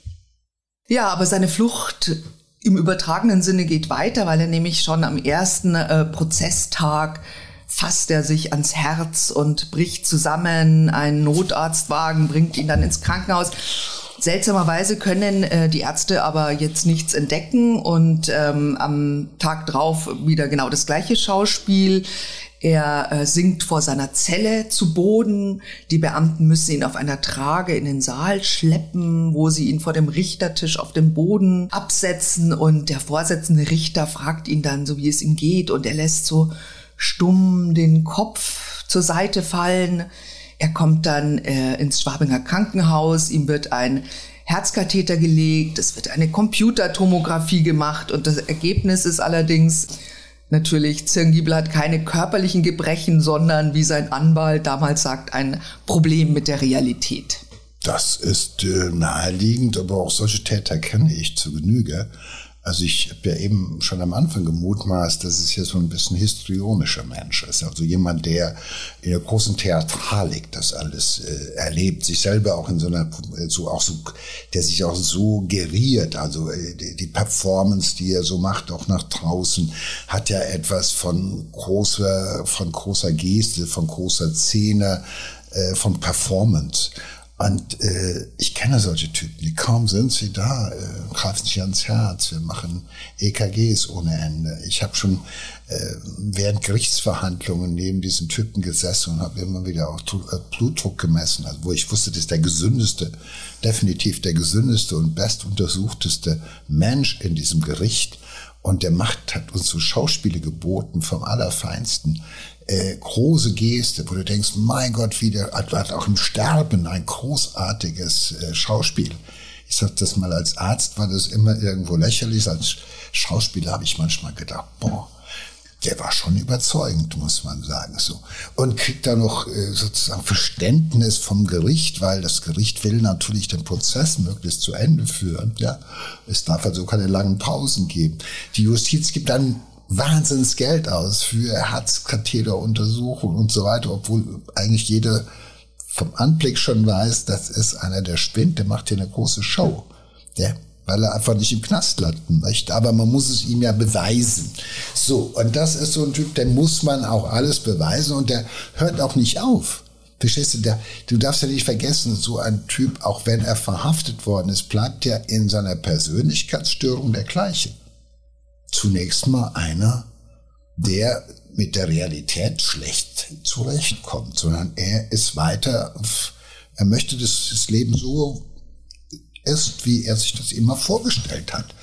Ja, aber seine Flucht im übertragenen Sinne geht weiter, weil er nämlich schon am ersten äh, Prozesstag fasst er sich ans Herz und bricht zusammen. Ein Notarztwagen bringt ihn dann ins Krankenhaus. Seltsamerweise können äh, die Ärzte aber jetzt nichts entdecken und ähm, am Tag drauf wieder genau das gleiche Schauspiel. Er äh, sinkt vor seiner Zelle zu Boden. Die Beamten müssen ihn auf einer Trage in den Saal schleppen, wo sie ihn vor dem Richtertisch auf dem Boden absetzen. Und der vorsitzende Richter fragt ihn dann, so wie es ihm geht. Und er lässt so stumm den Kopf zur Seite fallen. Er kommt dann äh, ins Schwabinger Krankenhaus, ihm wird ein Herzkatheter gelegt, es wird eine Computertomographie gemacht und das Ergebnis ist allerdings natürlich, Zirngiebel hat keine körperlichen Gebrechen, sondern wie sein Anwalt damals sagt, ein Problem mit der Realität. Das ist äh, naheliegend, aber auch solche Täter kenne ich zu Genüge. Also ich habe ja eben schon am Anfang gemutmaßt, dass es hier so ein bisschen histrionischer Mensch ist. Also jemand, der in der großen Theatralik das alles äh, erlebt, sich selber auch in so einer, so auch so, der sich auch so geriert. Also äh, die, die Performance, die er so macht, auch nach draußen, hat ja etwas von großer, von großer Geste, von großer Szene, äh, von Performance. Und äh, ich kenne solche Typen, die kaum sind sie da, äh, greifen sich ans Herz, wir machen EKGs ohne Ende. Ich habe schon äh, während Gerichtsverhandlungen neben diesen Typen gesessen und habe immer wieder auch äh, Blutdruck gemessen, also wo ich wusste, das ist der gesündeste, definitiv der gesündeste und bestuntersuchteste Mensch in diesem Gericht. Und der Macht hat uns so Schauspiele geboten vom Allerfeinsten äh, große Geste, wo du denkst, mein Gott, wie der hat auch im Sterben ein großartiges äh, Schauspiel. Ich sag das mal als Arzt war das immer irgendwo lächerlich, als Schauspieler habe ich manchmal gedacht, boah, der war schon überzeugend, muss man sagen, so. Und kriegt da noch äh, sozusagen Verständnis vom Gericht, weil das Gericht will natürlich den Prozess möglichst zu Ende führen, ja. Es darf also keine langen Pausen geben. Die Justiz gibt dann Wahnsinns Geld aus für Herzkatheteruntersuchungen und so weiter, obwohl eigentlich jeder vom Anblick schon weiß, das ist einer, der spinnt, der macht hier eine große Show. Der weil er einfach nicht im Knast landen möchte. Aber man muss es ihm ja beweisen. So, und das ist so ein Typ, der muss man auch alles beweisen und der hört auch nicht auf. Verstehst du, der, du darfst ja nicht vergessen, so ein Typ, auch wenn er verhaftet worden ist, bleibt ja in seiner Persönlichkeitsstörung der gleiche zunächst mal einer, der mit der Realität schlecht zurechtkommt, sondern er ist weiter, er möchte, dass das Leben so ist, wie er sich das immer vorgestellt hat.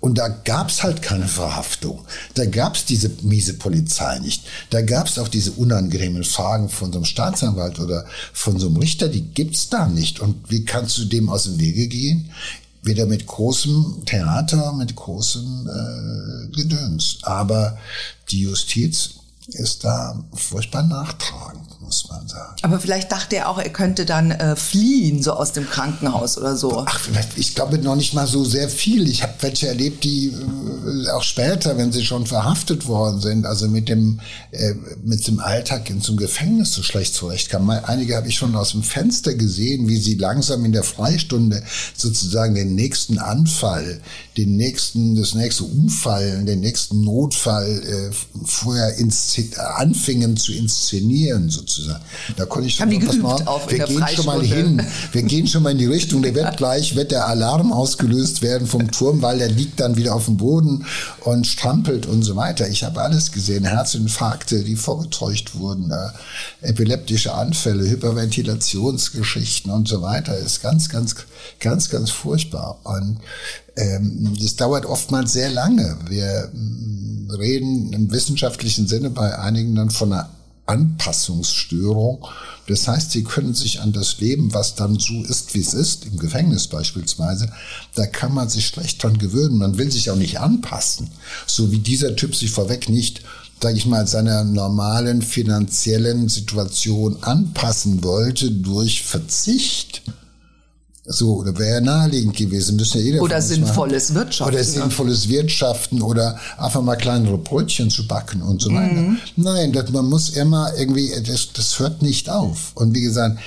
Und da gab's halt keine Verhaftung. Da gab's diese miese Polizei nicht. Da gab's auch diese unangenehmen Fragen von so einem Staatsanwalt oder von so einem Richter, die gibt's da nicht. Und wie kannst du dem aus dem Wege gehen? Weder mit großem Theater, mit großem äh, Gedöns. Aber die Justiz ist da furchtbar nachtragend muss man sagen. Aber vielleicht dachte er auch, er könnte dann äh, fliehen, so aus dem Krankenhaus oder so. Ach, ich glaube noch nicht mal so sehr viel. Ich habe welche erlebt, die äh, auch später, wenn sie schon verhaftet worden sind, also mit dem, äh, mit dem Alltag in einem Gefängnis so schlecht zurechtkamen. Einige habe ich schon aus dem Fenster gesehen, wie sie langsam in der Freistunde sozusagen den nächsten Anfall, den nächsten, das nächste Unfall, den nächsten Notfall äh, vorher anfingen zu inszenieren sozusagen sozusagen. Da konnte ich schon Haben die mal, auf wir gehen schon mal hin, wir gehen schon mal in die Richtung, der wird gleich, wird der Alarm ausgelöst werden vom Turm, weil der liegt dann wieder auf dem Boden und strampelt und so weiter. Ich habe alles gesehen, Herzinfarkte, die vorgetäuscht wurden, äh, epileptische Anfälle, Hyperventilationsgeschichten und so weiter. Ist ganz, ganz, ganz, ganz furchtbar. Und ähm, das dauert oftmals sehr lange. Wir mm, reden im wissenschaftlichen Sinne bei einigen dann von einer Anpassungsstörung. Das heißt, sie können sich an das Leben, was dann so ist, wie es ist, im Gefängnis beispielsweise, da kann man sich schlecht dran gewöhnen. Man will sich auch nicht anpassen. So wie dieser Typ sich vorweg nicht sage ich mal, seiner normalen finanziellen Situation anpassen wollte durch Verzicht. So, da wäre naheliegend gewesen. Ja jeder oder sinnvolles machen. Wirtschaften. Oder sinnvolles Wirtschaften oder einfach mal kleinere Brötchen zu backen und so weiter. Mhm. Nein, das, man muss immer irgendwie, das, das hört nicht auf. Und wie gesagt,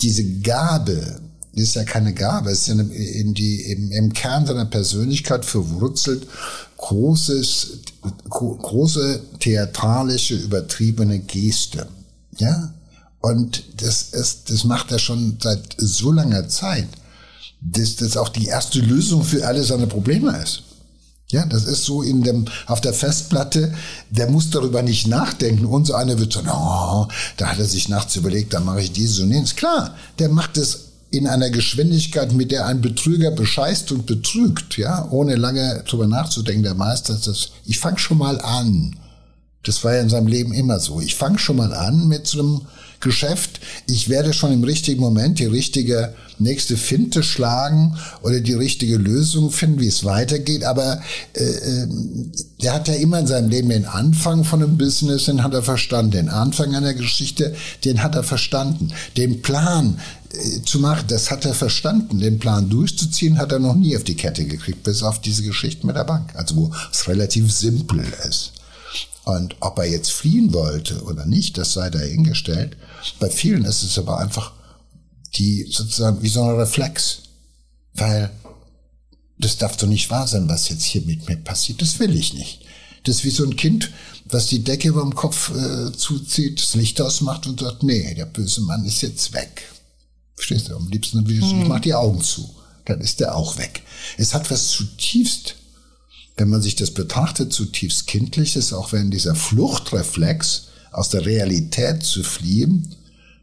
diese Gabe, das ist ja keine Gabe, es ist ja in die, im, im Kern seiner Persönlichkeit verwurzelt, großes, große theatralische, übertriebene Geste. Ja? Und das ist, das macht er schon seit so langer Zeit, dass das auch die erste Lösung für alle seine Probleme ist. Ja, das ist so in dem, auf der Festplatte, der muss darüber nicht nachdenken. Und so einer wird so, oh, da hat er sich nachts überlegt, da mache ich dieses und jenes. Klar, der macht es in einer Geschwindigkeit, mit der ein Betrüger bescheißt und betrügt, ja, ohne lange drüber nachzudenken. Der Meister ist das, ich fange schon mal an. Das war ja in seinem Leben immer so. Ich fange schon mal an mit so einem Geschäft. Ich werde schon im richtigen Moment die richtige nächste Finte schlagen oder die richtige Lösung finden, wie es weitergeht. Aber äh, äh, der hat ja immer in seinem Leben den Anfang von einem Business, den hat er verstanden. Den Anfang einer Geschichte, den hat er verstanden. Den Plan äh, zu machen, das hat er verstanden. Den Plan durchzuziehen, hat er noch nie auf die Kette gekriegt, bis auf diese Geschichte mit der Bank. Also wo es relativ simpel ist. Und ob er jetzt fliehen wollte oder nicht, das sei dahingestellt. Bei vielen ist es aber einfach die sozusagen wie so ein Reflex. Weil das darf doch nicht wahr sein, was jetzt hier mit mir passiert. Das will ich nicht. Das ist wie so ein Kind, das die Decke über dem Kopf äh, zuzieht, das Licht ausmacht und sagt, nee, der böse Mann ist jetzt weg. Verstehst du? Am liebsten will ich, hm. ich mach die Augen zu. Dann ist der auch weg. Es hat was zutiefst wenn man sich das betrachtet, zutiefst kindliches, auch wenn dieser Fluchtreflex aus der Realität zu fliehen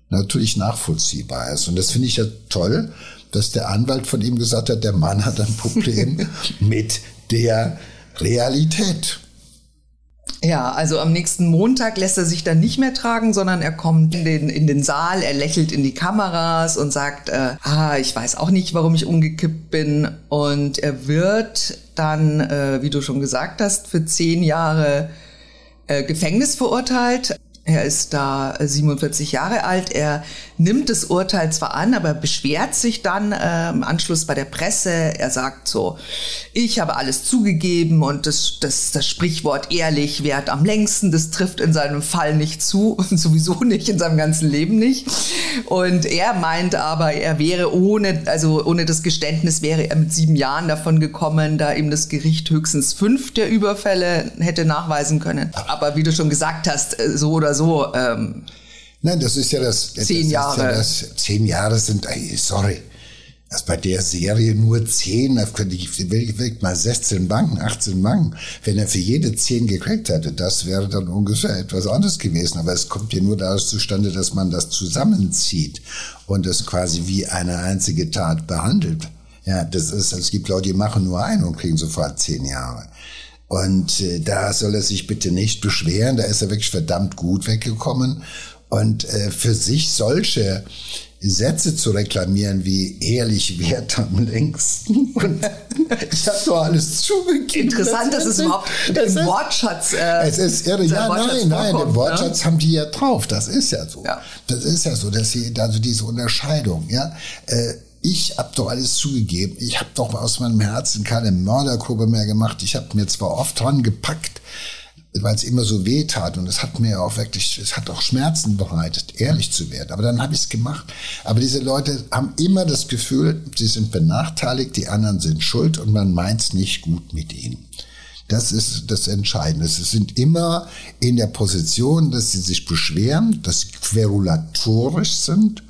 natürlich nachvollziehbar ist. Und das finde ich ja toll, dass der Anwalt von ihm gesagt hat, der Mann hat ein Problem [laughs] mit der Realität. Ja, also am nächsten Montag lässt er sich dann nicht mehr tragen, sondern er kommt in den, in den Saal, er lächelt in die Kameras und sagt, äh, ah, ich weiß auch nicht, warum ich umgekippt bin. Und er wird dann, äh, wie du schon gesagt hast, für zehn Jahre Gefängnis verurteilt. Er ist da 47 Jahre alt. Er nimmt das Urteil zwar an, aber beschwert sich dann äh, im Anschluss bei der Presse. Er sagt so, ich habe alles zugegeben und das, das, das Sprichwort ehrlich währt am längsten. Das trifft in seinem Fall nicht zu [laughs] und sowieso nicht in seinem ganzen Leben nicht. Und er meint aber, er wäre ohne, also ohne das Geständnis wäre er mit sieben Jahren davon gekommen, da ihm das Gericht höchstens fünf der Überfälle hätte nachweisen können. Aber wie du schon gesagt hast, äh, so oder so so. Ähm, Nein, das ist ja das. Zehn das Jahre. Ja das, zehn Jahre sind, ey, sorry. Das bei der Serie nur zehn, da könnte ich wirklich mal 16 Banken, 18 Banken. Wenn er für jede zehn gekriegt hätte, das wäre dann ungefähr etwas anderes gewesen. Aber es kommt ja nur daraus zustande, dass man das zusammenzieht und es quasi wie eine einzige Tat behandelt. Ja, das ist, es gibt Leute, die machen nur ein und kriegen sofort zehn Jahre. Und äh, da soll er sich bitte nicht beschweren, da ist er wirklich verdammt gut weggekommen. Und äh, für sich solche Sätze zu reklamieren wie ehrlich wert am längsten. [laughs] Und ich habe doch alles zugegeben. Interessant, das dass es überhaupt das im Wortschatz. Äh, es ist irre. Ja, nein, nein, den Wortschatz ne? haben die ja drauf. Das ist ja so. Ja. Das ist ja so, dass sie also diese Unterscheidung, ja. Äh, ich habe doch alles zugegeben. Ich habe doch aus meinem Herzen keine Mörderkurve mehr gemacht. Ich habe mir zwar oft dran gepackt, weil es immer so weh tat und es hat mir auch wirklich, es hat auch Schmerzen bereitet, ehrlich zu werden. Aber dann habe ich es gemacht. Aber diese Leute haben immer das Gefühl, sie sind benachteiligt, die anderen sind schuld und man meint es nicht gut mit ihnen. Das ist das Entscheidende. Sie sind immer in der Position, dass sie sich beschweren, dass sie querulatorisch sind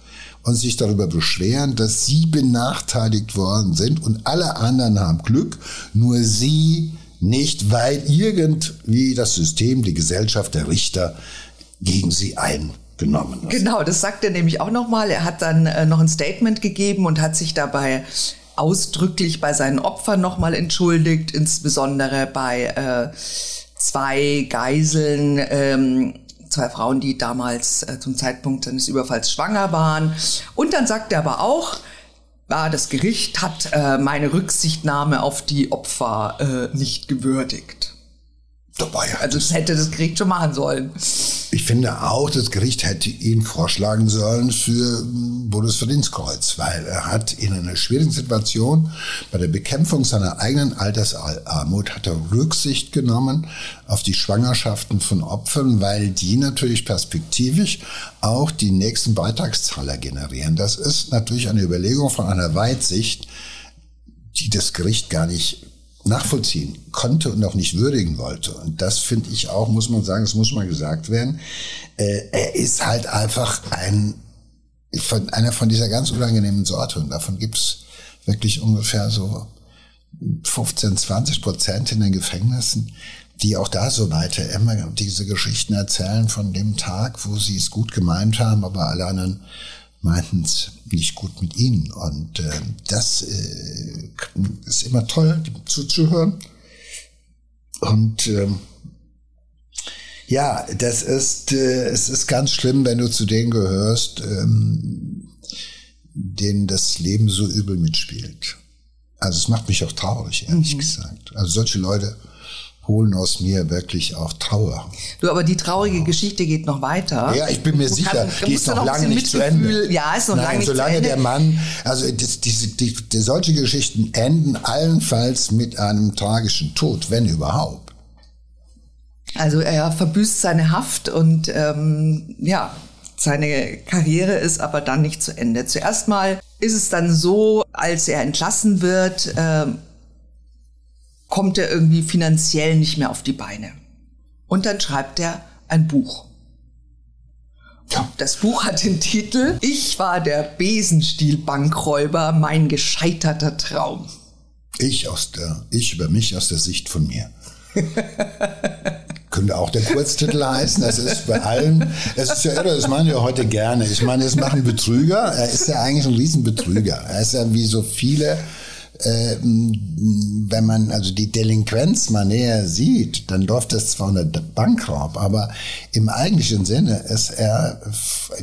und sich darüber beschweren, dass sie benachteiligt worden sind und alle anderen haben Glück, nur sie nicht, weil irgendwie das System, die Gesellschaft, der Richter gegen sie eingenommen hat. Genau, das sagt er nämlich auch nochmal. Er hat dann äh, noch ein Statement gegeben und hat sich dabei ausdrücklich bei seinen Opfern nochmal entschuldigt, insbesondere bei äh, zwei Geiseln, ähm, zwei Frauen, die damals äh, zum Zeitpunkt seines Überfalls schwanger waren. Und dann sagt er aber auch, ah, das Gericht hat äh, meine Rücksichtnahme auf die Opfer äh, nicht gewürdigt. Dabei also das hätte das Gericht schon machen sollen. Ich finde auch, das Gericht hätte ihn vorschlagen sollen für Bundesverdienstkreuz, weil er hat in einer schwierigen Situation bei der Bekämpfung seiner eigenen Altersarmut hat er Rücksicht genommen auf die Schwangerschaften von Opfern, weil die natürlich perspektivisch auch die nächsten Beitragszahler generieren. Das ist natürlich eine Überlegung von einer Weitsicht, die das Gericht gar nicht nachvollziehen konnte und auch nicht würdigen wollte. Und das finde ich auch, muss man sagen, es muss mal gesagt werden. Äh, er ist halt einfach ein, von, einer von dieser ganz unangenehmen Sorte. Und davon gibt's wirklich ungefähr so 15, 20 Prozent in den Gefängnissen, die auch da so weiter immer diese Geschichten erzählen von dem Tag, wo sie es gut gemeint haben, aber alle anderen meinten es nicht gut mit ihnen. Und äh, das äh, ist immer toll, zuzuhören. Und ähm, ja, das ist, äh, es ist ganz schlimm, wenn du zu denen gehörst, ähm, denen das Leben so übel mitspielt. Also es macht mich auch traurig, ehrlich mhm. gesagt. Also solche Leute holen aus mir wirklich auch Trauer. Du, aber die traurige Geschichte geht noch weiter. Ja, ich bin mir sicher, kannst, die ist noch, noch lange nicht zu Ende. Ja, ist noch Nein, lange nicht solange zu Ende. der Mann, also das, diese, die, die, solche Geschichten enden allenfalls mit einem tragischen Tod, wenn überhaupt. Also er verbüßt seine Haft und ähm, ja, seine Karriere ist aber dann nicht zu Ende. Zuerst mal ist es dann so, als er entlassen wird, äh, kommt er irgendwie finanziell nicht mehr auf die Beine. Und dann schreibt er ein Buch. Das Buch hat den Titel Ich war der Besenstiel-Bankräuber, mein gescheiterter Traum. Ich aus der, ich über mich aus der Sicht von mir. Könnte auch der Kurztitel heißen. Das ist bei allen, es ist ja irre, das machen wir heute gerne. Ich meine, es machen Betrüger. Er ist ja eigentlich ein Riesenbetrüger. Er ist ja wie so viele wenn man also die Delinquenz mal näher sieht, dann läuft das zwar unter Bankraub, aber im eigentlichen Sinne ist er,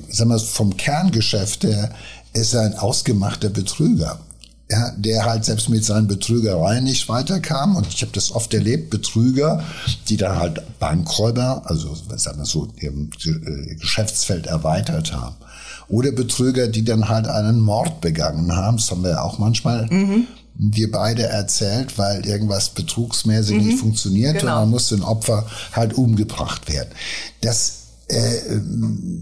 sagen wir, vom Kerngeschäft her, ist er ein ausgemachter Betrüger. Ja, der halt selbst mit seinen Betrügereien nicht weiterkam. Und ich habe das oft erlebt, Betrüger, die dann halt Bankräuber, also sagen wir so, äh, Geschäftsfeld erweitert haben. Oder Betrüger, die dann halt einen Mord begangen haben. Das haben wir ja auch manchmal mhm wir beide erzählt, weil irgendwas betrugsmäßig mhm. nicht funktioniert genau. und dann muss ein Opfer halt umgebracht werden. Das äh,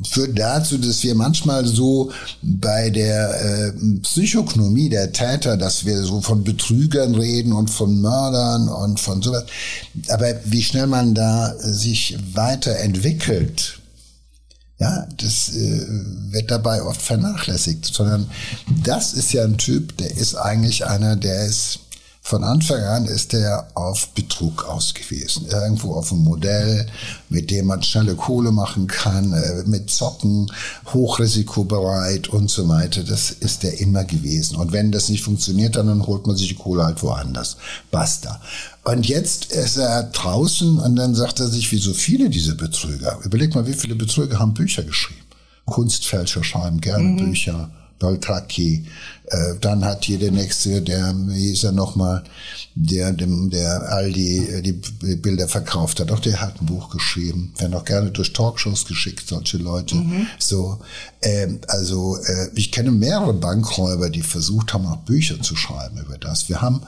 führt dazu, dass wir manchmal so bei der äh, Psychognomie der Täter, dass wir so von Betrügern reden und von Mördern und von sowas. Aber wie schnell man da sich weiterentwickelt, ja, das äh, wird dabei oft vernachlässigt, sondern das ist ja ein Typ, der ist eigentlich einer, der ist von Anfang an ist er auf Betrug ausgewiesen. Irgendwo auf ein Modell, mit dem man schnelle Kohle machen kann, äh, mit Zocken, hochrisikobereit und so weiter. Das ist er immer gewesen. Und wenn das nicht funktioniert, dann holt man sich die Kohle halt woanders. Basta. Und jetzt ist er draußen und dann sagt er sich, wie so viele dieser Betrüger. Überleg mal, wie viele Betrüger haben Bücher geschrieben. Kunstfälscher schreiben gerne mhm. Bücher Beltracchi. Äh, dann hat hier der nächste, der, wie ist er nochmal, der, dem, der all die, die Bilder verkauft hat. Auch der hat ein Buch geschrieben. Werden auch gerne durch Talkshows geschickt, solche Leute. Mhm. So, ähm, also äh, ich kenne mehrere Bankräuber, die versucht haben, auch Bücher zu schreiben über das. Wir haben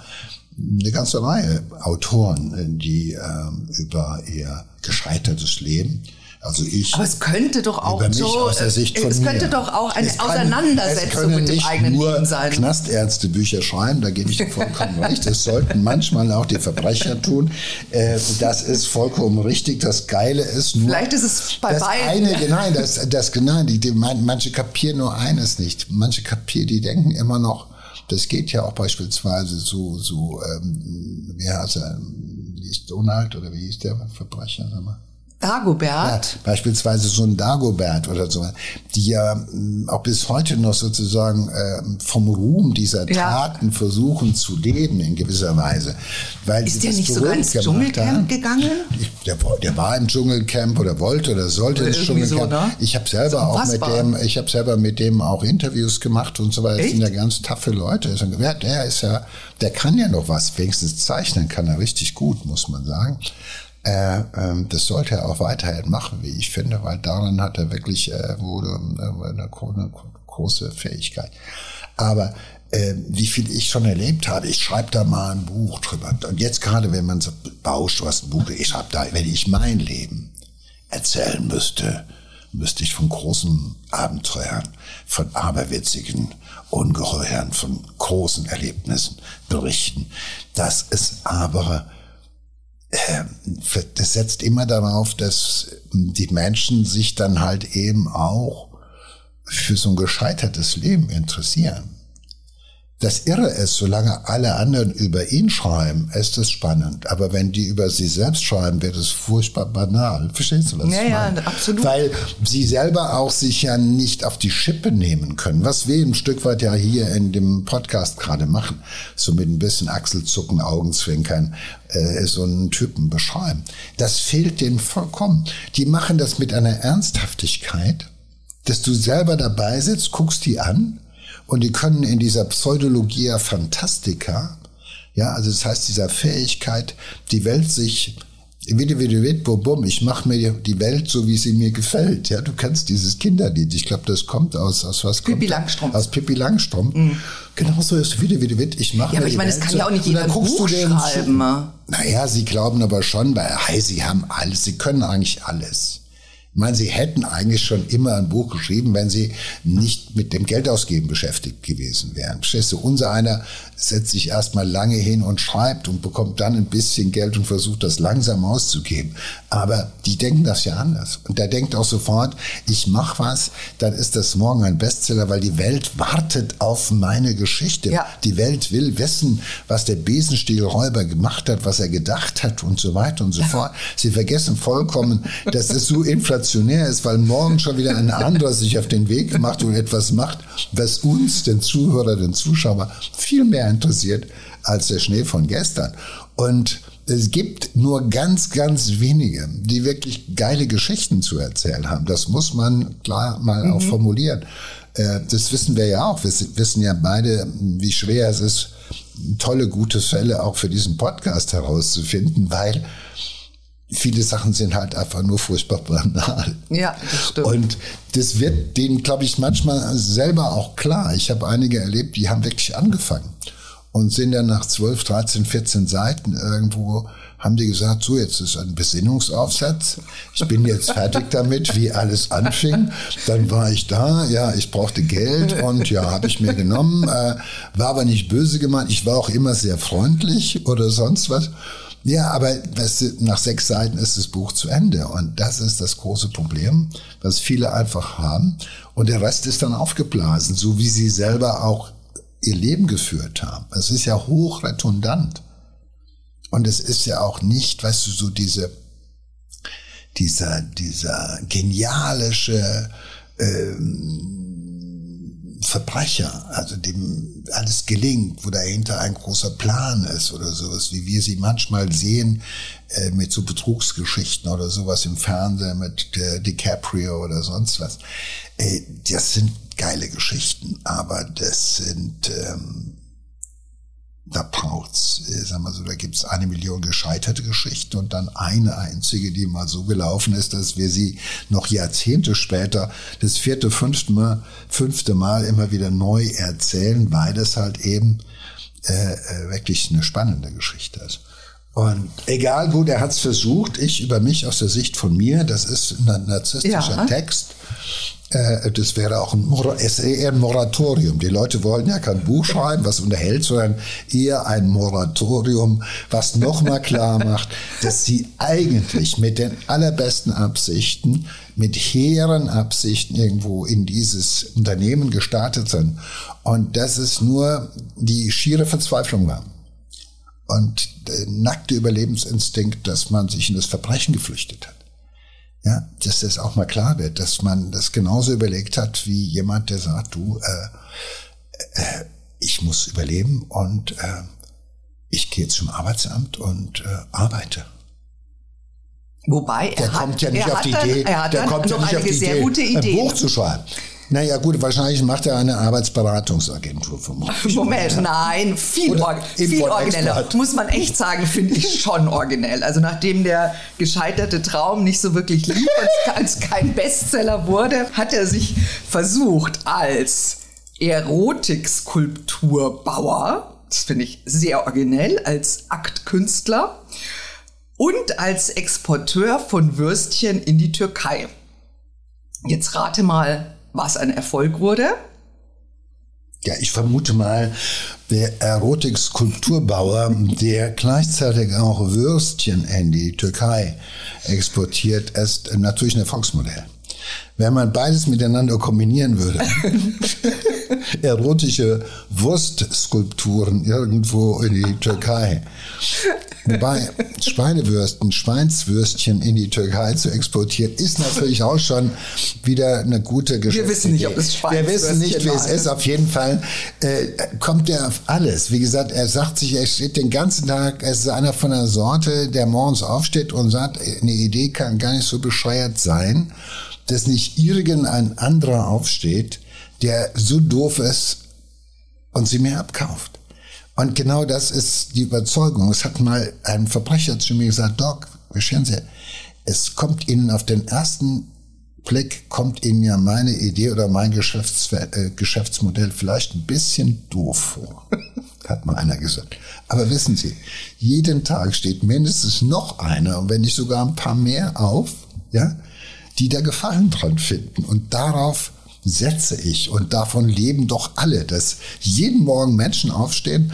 eine ganze Reihe Autoren, die ähm, über ihr gescheitertes Leben also ich. Aber es könnte doch auch so. Aus der Sicht von es mir. könnte doch auch eine kann, Auseinandersetzung mit dem eigenen nur Leben sein. Knastärzte Bücher schreiben, da gebe ich dir vollkommen [laughs] recht. Es sollten manchmal auch die Verbrecher tun. Äh, das ist vollkommen richtig. Das Geile ist nur. Vielleicht ist es bei das beiden. Eine, nein, das, das, nein, die, die, manche kapieren nur eines nicht. Manche kapieren, die denken immer noch, das geht ja auch beispielsweise so, so, ähm, wie heißt er, wie ist Donald oder wie hieß der Verbrecher? Sag mal? Dagobert. Ja, beispielsweise so ein Dagobert oder so, die ja mm, auch bis heute noch sozusagen äh, vom Ruhm dieser Taten ja. versuchen zu leben in gewisser Weise. Weil ist der nicht sogar ins Dschungelcamp haben. gegangen? Der, der, war im Dschungelcamp oder wollte oder sollte oder ins Dschungelcamp. So, ne? Ich habe selber auch mit dem, ich habe selber mit dem auch Interviews gemacht und so weiter. Das sind ja ganz taffe Leute. Der ist ja, der kann ja noch was, wenigstens zeichnen kann er richtig gut, muss man sagen. Äh, äh, das sollte er auch weiterhin machen, wie ich finde, weil daran hat er wirklich äh, wurde äh, eine, eine große Fähigkeit. Aber äh, wie viel ich schon erlebt habe, ich schreibe da mal ein Buch drüber. Und jetzt gerade, wenn man so bauscht, was ein Buch, ich schreibe da, wenn ich mein Leben erzählen müsste, müsste ich von großen Abenteuern, von aberwitzigen Ungeheuern, von großen Erlebnissen berichten. Das ist aber ähm, das setzt immer darauf, dass die Menschen sich dann halt eben auch für so ein gescheitertes Leben interessieren. Das Irre ist, solange alle anderen über ihn schreiben, ist es spannend. Aber wenn die über sie selbst schreiben, wird es furchtbar banal. Verstehst du, was ja, ich meine? Ja, absolut. Weil sie selber auch sich ja nicht auf die Schippe nehmen können. Was wir ein Stück weit ja hier in dem Podcast gerade machen. So mit ein bisschen Achselzucken, Augenzwinkern, äh, so einen Typen beschreiben. Das fehlt denen vollkommen. Die machen das mit einer Ernsthaftigkeit, dass du selber dabei sitzt, guckst die an und die können in dieser Pseudologia Fantastica, ja, also das heißt dieser Fähigkeit, die Welt sich Witte, witte, witte, bum, bum, ich mache mir die Welt so, wie sie mir gefällt. Ja, du kennst dieses Kinderlied. Ich glaube, das kommt aus, aus was kommt Pippi Langstrumpf. Aus Pippi Langstrumpf. Mhm. Genau so ist Witte, witte, witte, ich mache Ja, aber ich meine, das kann ja auch nicht jeder Buch schreiben. Naja, sie glauben aber schon, weil, hey, sie haben alles, sie können eigentlich alles. Ich meine, sie hätten eigentlich schon immer ein Buch geschrieben, wenn sie nicht mit dem Geldausgeben beschäftigt gewesen wären. Verstehst du, unser einer setzt sich erstmal lange hin und schreibt und bekommt dann ein bisschen Geld und versucht das langsam auszugeben. Aber die denken das ja anders. Und der denkt auch sofort, ich mache was, dann ist das morgen ein Bestseller, weil die Welt wartet auf meine Geschichte. Ja. Die Welt will wissen, was der Besenstielräuber gemacht hat, was er gedacht hat und so weiter und so fort. Sie vergessen vollkommen, dass es so [laughs] inflationär ist, weil morgen schon wieder ein anderer sich auf den Weg macht und etwas macht, was uns, den Zuhörer, den Zuschauer, viel mehr interessiert als der Schnee von gestern. Und es gibt nur ganz, ganz wenige, die wirklich geile Geschichten zu erzählen haben. Das muss man klar mal mhm. auch formulieren. Äh, das wissen wir ja auch. Wir wissen ja beide, wie schwer es ist, tolle, gute Fälle auch für diesen Podcast herauszufinden, weil viele Sachen sind halt einfach nur furchtbar banal. Ja, das stimmt. Und das wird denen, glaube ich, manchmal selber auch klar. Ich habe einige erlebt, die haben wirklich angefangen und sind dann nach 12, 13, 14 Seiten irgendwo, haben die gesagt, so jetzt ist ein Besinnungsaufsatz. Ich bin jetzt fertig damit, wie alles anfing. Dann war ich da, ja, ich brauchte Geld und ja, habe ich mir genommen. Äh, war aber nicht böse gemeint. Ich war auch immer sehr freundlich oder sonst was. Ja, aber weißt du, nach sechs Seiten ist das Buch zu Ende. Und das ist das große Problem, was viele einfach haben. Und der Rest ist dann aufgeblasen, so wie sie selber auch ihr Leben geführt haben. Es ist ja hochredundant. Und es ist ja auch nicht, weißt du, so diese, dieser, dieser genialische ähm, Verbrecher, also dem alles gelingt, wo dahinter ein großer Plan ist oder sowas, wie wir sie manchmal sehen äh, mit so Betrugsgeschichten oder sowas im Fernsehen mit äh, DiCaprio oder sonst was. Äh, das sind geile Geschichten, aber das sind, ähm, da braucht's, äh, sagen wir so, da gibt's eine Million gescheiterte Geschichten und dann eine einzige, die mal so gelaufen ist, dass wir sie noch Jahrzehnte später, das vierte, fünfte Mal, fünfte Mal immer wieder neu erzählen, weil das halt eben äh, äh wirklich eine spannende Geschichte ist. Und egal wo, der hat's versucht, ich über mich aus der Sicht von mir, das ist ein narzisstischer ja. Text. Äh, das wäre auch ein, eher ein Moratorium. Die Leute wollen ja kein Buch schreiben, was unterhält, sondern eher ein Moratorium, was nochmal klar macht, [laughs] dass sie eigentlich mit den allerbesten Absichten, mit hehren Absichten irgendwo in dieses Unternehmen gestartet sind. Und dass es nur die schiere Verzweiflung war. Und der nackte Überlebensinstinkt, dass man sich in das Verbrechen geflüchtet hat. Ja, dass das auch mal klar wird, dass man das genauso überlegt hat wie jemand, der sagt, du, äh, äh, ich muss überleben und äh, ich gehe zum Arbeitsamt und äh, arbeite. Wobei der er kommt hat, ja nicht auf die dann, Idee, er hat der kommt ja nicht auf die sehr Idee, gute ein. Buch zu schreiben. Naja gut, wahrscheinlich macht er eine Arbeitsberatungsagentur vermutlich. [laughs] Moment, nein, viel, Oder viel origineller. Muss man echt sagen, finde ich [laughs] schon originell. Also nachdem der gescheiterte Traum nicht so wirklich lief, als kein Bestseller wurde, hat er sich versucht als Erotikskulpturbauer, das finde ich sehr originell, als Aktkünstler und als Exporteur von Würstchen in die Türkei. Jetzt rate mal, was ein Erfolg wurde. Ja, ich vermute mal, der Erotik-Skulpturbauer, der gleichzeitig auch Würstchen in die Türkei exportiert, ist natürlich ein Erfolgsmodell. Wenn man beides miteinander kombinieren würde, [laughs] erotische Wurstskulpturen irgendwo in die Türkei, wobei Schweinewürsten, Schweinswürstchen in die Türkei zu exportieren, ist natürlich auch schon wieder eine gute Geschichte. wissen nicht, ob es Wir wissen nicht, wie es Schweinswürstchen ist. Auf jeden Fall äh, kommt er auf alles. Wie gesagt, er sagt sich, er steht den ganzen Tag, er ist einer von der Sorte, der morgens aufsteht und sagt, eine Idee kann gar nicht so bescheuert sein, dass nicht irgendein anderer aufsteht, der so doof ist und sie mir abkauft. Und genau das ist die Überzeugung. Es hat mal ein Verbrecher zu mir gesagt, Doc, verstehen Sie, es kommt Ihnen auf den ersten Blick, kommt Ihnen ja meine Idee oder mein Geschäfts äh, Geschäftsmodell vielleicht ein bisschen doof vor. [laughs] Hat mal einer gesagt. Aber wissen Sie, jeden Tag steht mindestens noch einer und wenn nicht sogar ein paar mehr auf, ja, die da Gefallen dran finden. Und darauf setze ich. Und davon leben doch alle, dass jeden Morgen Menschen aufstehen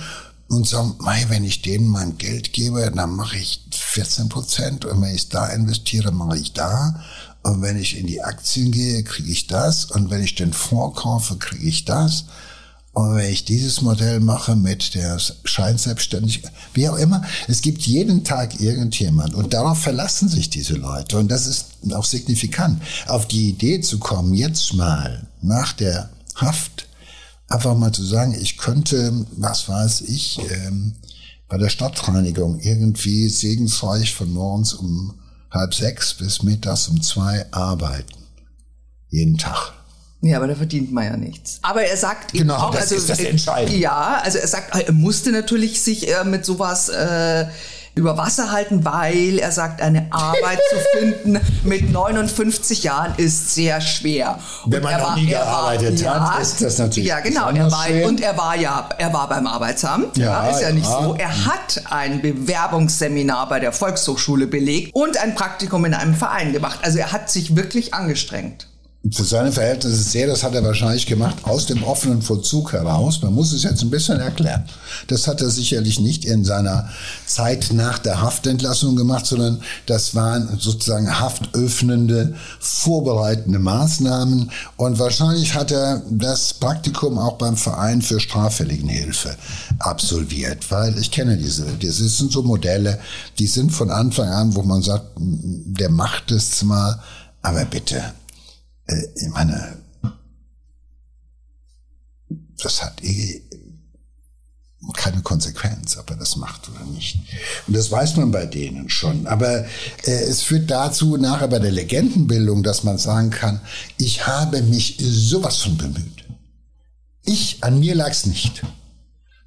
und sagen, mei, wenn ich denen mein Geld gebe, dann mache ich 14 Prozent. Und wenn ich da investiere, mache ich da. Und wenn ich in die Aktien gehe, kriege ich das. Und wenn ich den Fonds kaufe, kriege ich das und wenn ich dieses Modell mache mit der Scheinselbstständigkeit, wie auch immer, es gibt jeden Tag irgendjemand und darauf verlassen sich diese Leute und das ist auch signifikant, auf die Idee zu kommen, jetzt mal nach der Haft einfach mal zu sagen, ich könnte, was weiß ich, ähm, bei der Stadtreinigung irgendwie segensreich von morgens um halb sechs bis mittags um zwei arbeiten. Jeden Tag. Ja, aber da verdient man ja nichts. Aber er sagt eben Genau, auch, das also ist das äh, Entscheidende. Ja, also er sagt, er musste natürlich sich äh, mit sowas äh, über Wasser halten, weil er sagt, eine Arbeit zu [laughs] finden mit 59 Jahren ist sehr schwer. Wenn Und man noch war- nie gearbeitet hat, ist das natürlich Ja, genau. Er war, schwer. und er war ja, er war beim Arbeitsamt. Ja, ist ja, nicht ja. so. Er hat ein Bewerbungsseminar bei der Volkshochschule belegt und ein Praktikum in einem Verein gemacht. Also er hat sich wirklich angestrengt. Für seine Verhältnisse sehr, das hat er wahrscheinlich gemacht aus dem offenen Vollzug heraus. Man muss es jetzt ein bisschen erklären. Das hat er sicherlich nicht in seiner Zeit nach der Haftentlassung gemacht, sondern das waren sozusagen haftöffnende, vorbereitende Maßnahmen. Und wahrscheinlich hat er das Praktikum auch beim Verein für Straffälligenhilfe absolviert, weil ich kenne diese, das sind so Modelle, die sind von Anfang an, wo man sagt, der macht es zwar, aber bitte, äh, ich meine, das hat eh keine Konsequenz, ob er das macht oder nicht. Und das weiß man bei denen schon. Aber äh, es führt dazu nachher bei der Legendenbildung, dass man sagen kann, ich habe mich sowas von bemüht. Ich, an mir lag's nicht.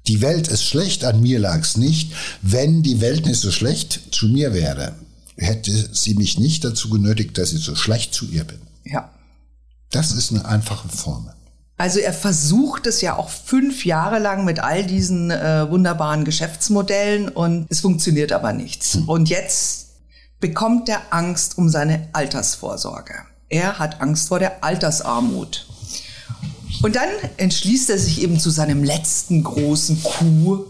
Die Welt ist schlecht, an mir lag's nicht. Wenn die Welt nicht so schlecht zu mir wäre, hätte sie mich nicht dazu genötigt, dass ich so schlecht zu ihr bin. Ja. Das ist eine einfache Formel. Also er versucht es ja auch fünf Jahre lang mit all diesen äh, wunderbaren Geschäftsmodellen und es funktioniert aber nichts. Hm. Und jetzt bekommt er Angst um seine Altersvorsorge. Er hat Angst vor der Altersarmut. Und dann entschließt er sich eben zu seinem letzten großen Coup,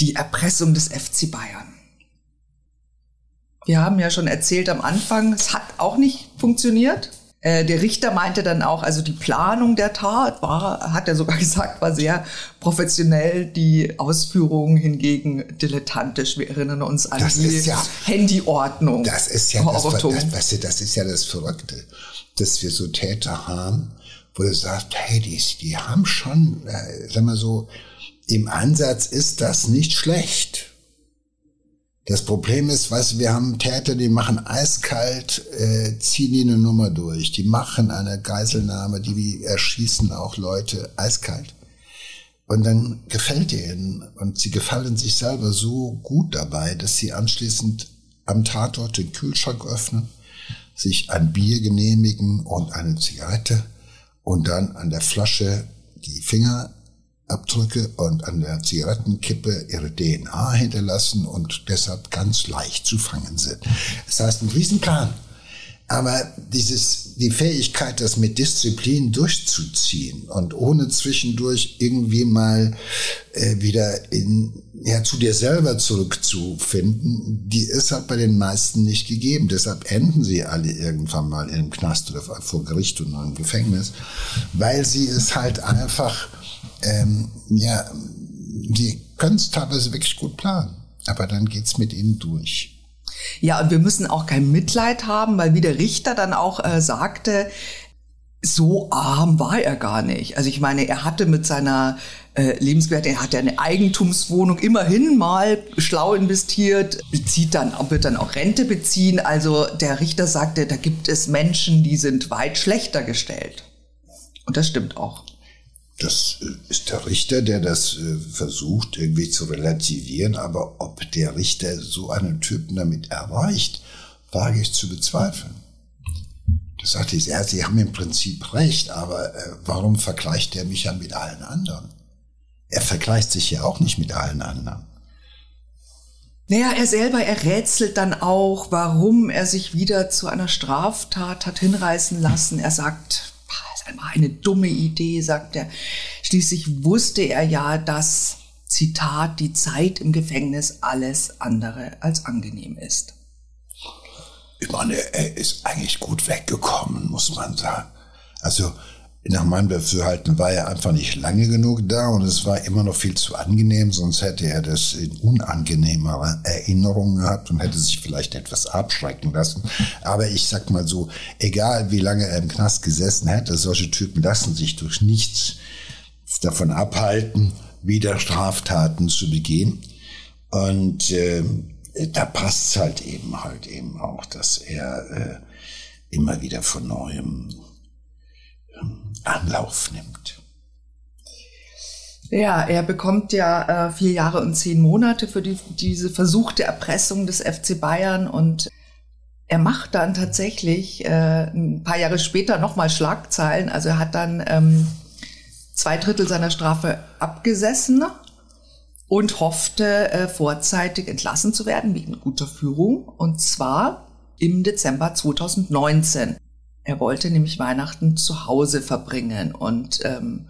die Erpressung des FC Bayern. Wir haben ja schon erzählt am Anfang, es hat auch nicht funktioniert. Äh, der Richter meinte dann auch, also die Planung der Tat war, hat er sogar [laughs] gesagt, war sehr professionell, die Ausführungen hingegen dilettantisch. Wir erinnern uns an das die ja, Handyordnung. Das ist ja das, das, weißt du, das ist ja das Verrückte, dass wir so Täter haben, wo du sagst, hey, die, die haben schon, äh, sag mal so, im Ansatz ist das nicht schlecht. Das Problem ist, weißt du, wir haben Täter, die machen eiskalt, äh, ziehen die eine Nummer durch. Die machen eine Geiselnahme, die erschießen auch Leute eiskalt. Und dann gefällt ihnen und sie gefallen sich selber so gut dabei, dass sie anschließend am Tatort den Kühlschrank öffnen, sich ein Bier genehmigen und eine Zigarette und dann an der Flasche die Finger Abdrücke und an der Zigarettenkippe ihre DNA hinterlassen und deshalb ganz leicht zu fangen sind. Das heißt, ein Riesenplan. Aber dieses, die Fähigkeit, das mit Disziplin durchzuziehen und ohne zwischendurch irgendwie mal äh, wieder in, ja, zu dir selber zurückzufinden, die ist halt bei den meisten nicht gegeben. Deshalb enden sie alle irgendwann mal im Knast oder vor Gericht oder im Gefängnis, weil sie es halt einfach ähm, ja, die können es teilweise wirklich gut planen, aber dann geht's mit ihnen durch. Ja, und wir müssen auch kein Mitleid haben, weil wie der Richter dann auch äh, sagte, so arm war er gar nicht. Also ich meine, er hatte mit seiner äh, Lebenswerte, er hatte eine Eigentumswohnung immerhin mal schlau investiert, bezieht dann, wird dann auch Rente beziehen. Also der Richter sagte, da gibt es Menschen, die sind weit schlechter gestellt. Und das stimmt auch. Das äh, ist der Richter, der das äh, versucht irgendwie zu relativieren, aber ob der Richter so einen Typen damit erreicht, wage ich zu bezweifeln. Das sagte ich, ja, Sie haben im Prinzip recht, aber äh, warum vergleicht er mich ja mit allen anderen? Er vergleicht sich ja auch nicht mit allen anderen. Naja, er selber, er rätselt dann auch, warum er sich wieder zu einer Straftat hat hinreißen lassen. Er sagt, war eine dumme Idee, sagt er. Schließlich wusste er ja, dass, Zitat, die Zeit im Gefängnis alles andere als angenehm ist. Ich meine, er ist eigentlich gut weggekommen, muss man sagen. Also nach meinem Dafürhalten war er einfach nicht lange genug da und es war immer noch viel zu angenehm, sonst hätte er das in unangenehmer Erinnerungen gehabt und hätte sich vielleicht etwas abschrecken lassen. Aber ich sag mal so, egal wie lange er im Knast gesessen hätte, solche Typen lassen sich durch nichts davon abhalten, wieder Straftaten zu begehen. Und äh, da passt es halt eben halt eben auch, dass er äh, immer wieder von neuem Anlauf nimmt. Ja, er bekommt ja äh, vier Jahre und zehn Monate für die, diese versuchte Erpressung des FC Bayern und er macht dann tatsächlich äh, ein paar Jahre später nochmal Schlagzeilen. Also er hat dann ähm, zwei Drittel seiner Strafe abgesessen und hoffte äh, vorzeitig entlassen zu werden wegen guter Führung und zwar im Dezember 2019. Er wollte nämlich Weihnachten zu Hause verbringen und ähm,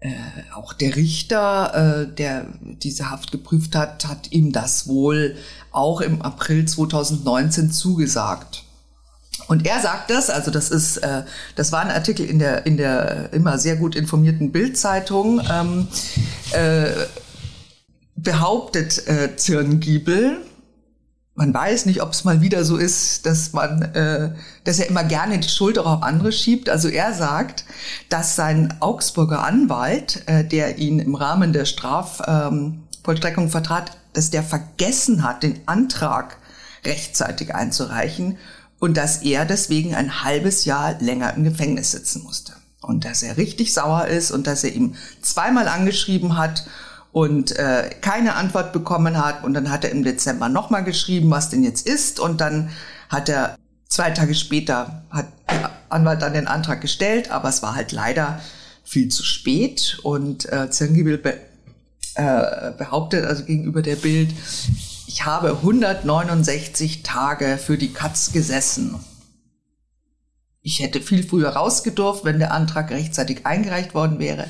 äh, auch der Richter, äh, der diese Haft geprüft hat, hat ihm das wohl auch im April 2019 zugesagt. Und er sagt das, also das ist, äh, das war ein Artikel in der in der immer sehr gut informierten Bildzeitung. Ähm, äh, behauptet äh, Zirngiebel, man weiß nicht, ob es mal wieder so ist, dass man, äh, dass er immer gerne die Schuld auch auf andere schiebt. Also er sagt, dass sein Augsburger Anwalt, äh, der ihn im Rahmen der Strafvollstreckung ähm, vertrat, dass der vergessen hat, den Antrag rechtzeitig einzureichen und dass er deswegen ein halbes Jahr länger im Gefängnis sitzen musste. Und dass er richtig sauer ist und dass er ihm zweimal angeschrieben hat und äh, keine Antwort bekommen hat. Und dann hat er im Dezember nochmal geschrieben, was denn jetzt ist. Und dann hat er zwei Tage später, hat der Anwalt dann den Antrag gestellt, aber es war halt leider viel zu spät. Und äh, Zirngiebel be äh, behauptet also gegenüber der Bild, ich habe 169 Tage für die Katz gesessen. Ich hätte viel früher rausgedurft, wenn der Antrag rechtzeitig eingereicht worden wäre.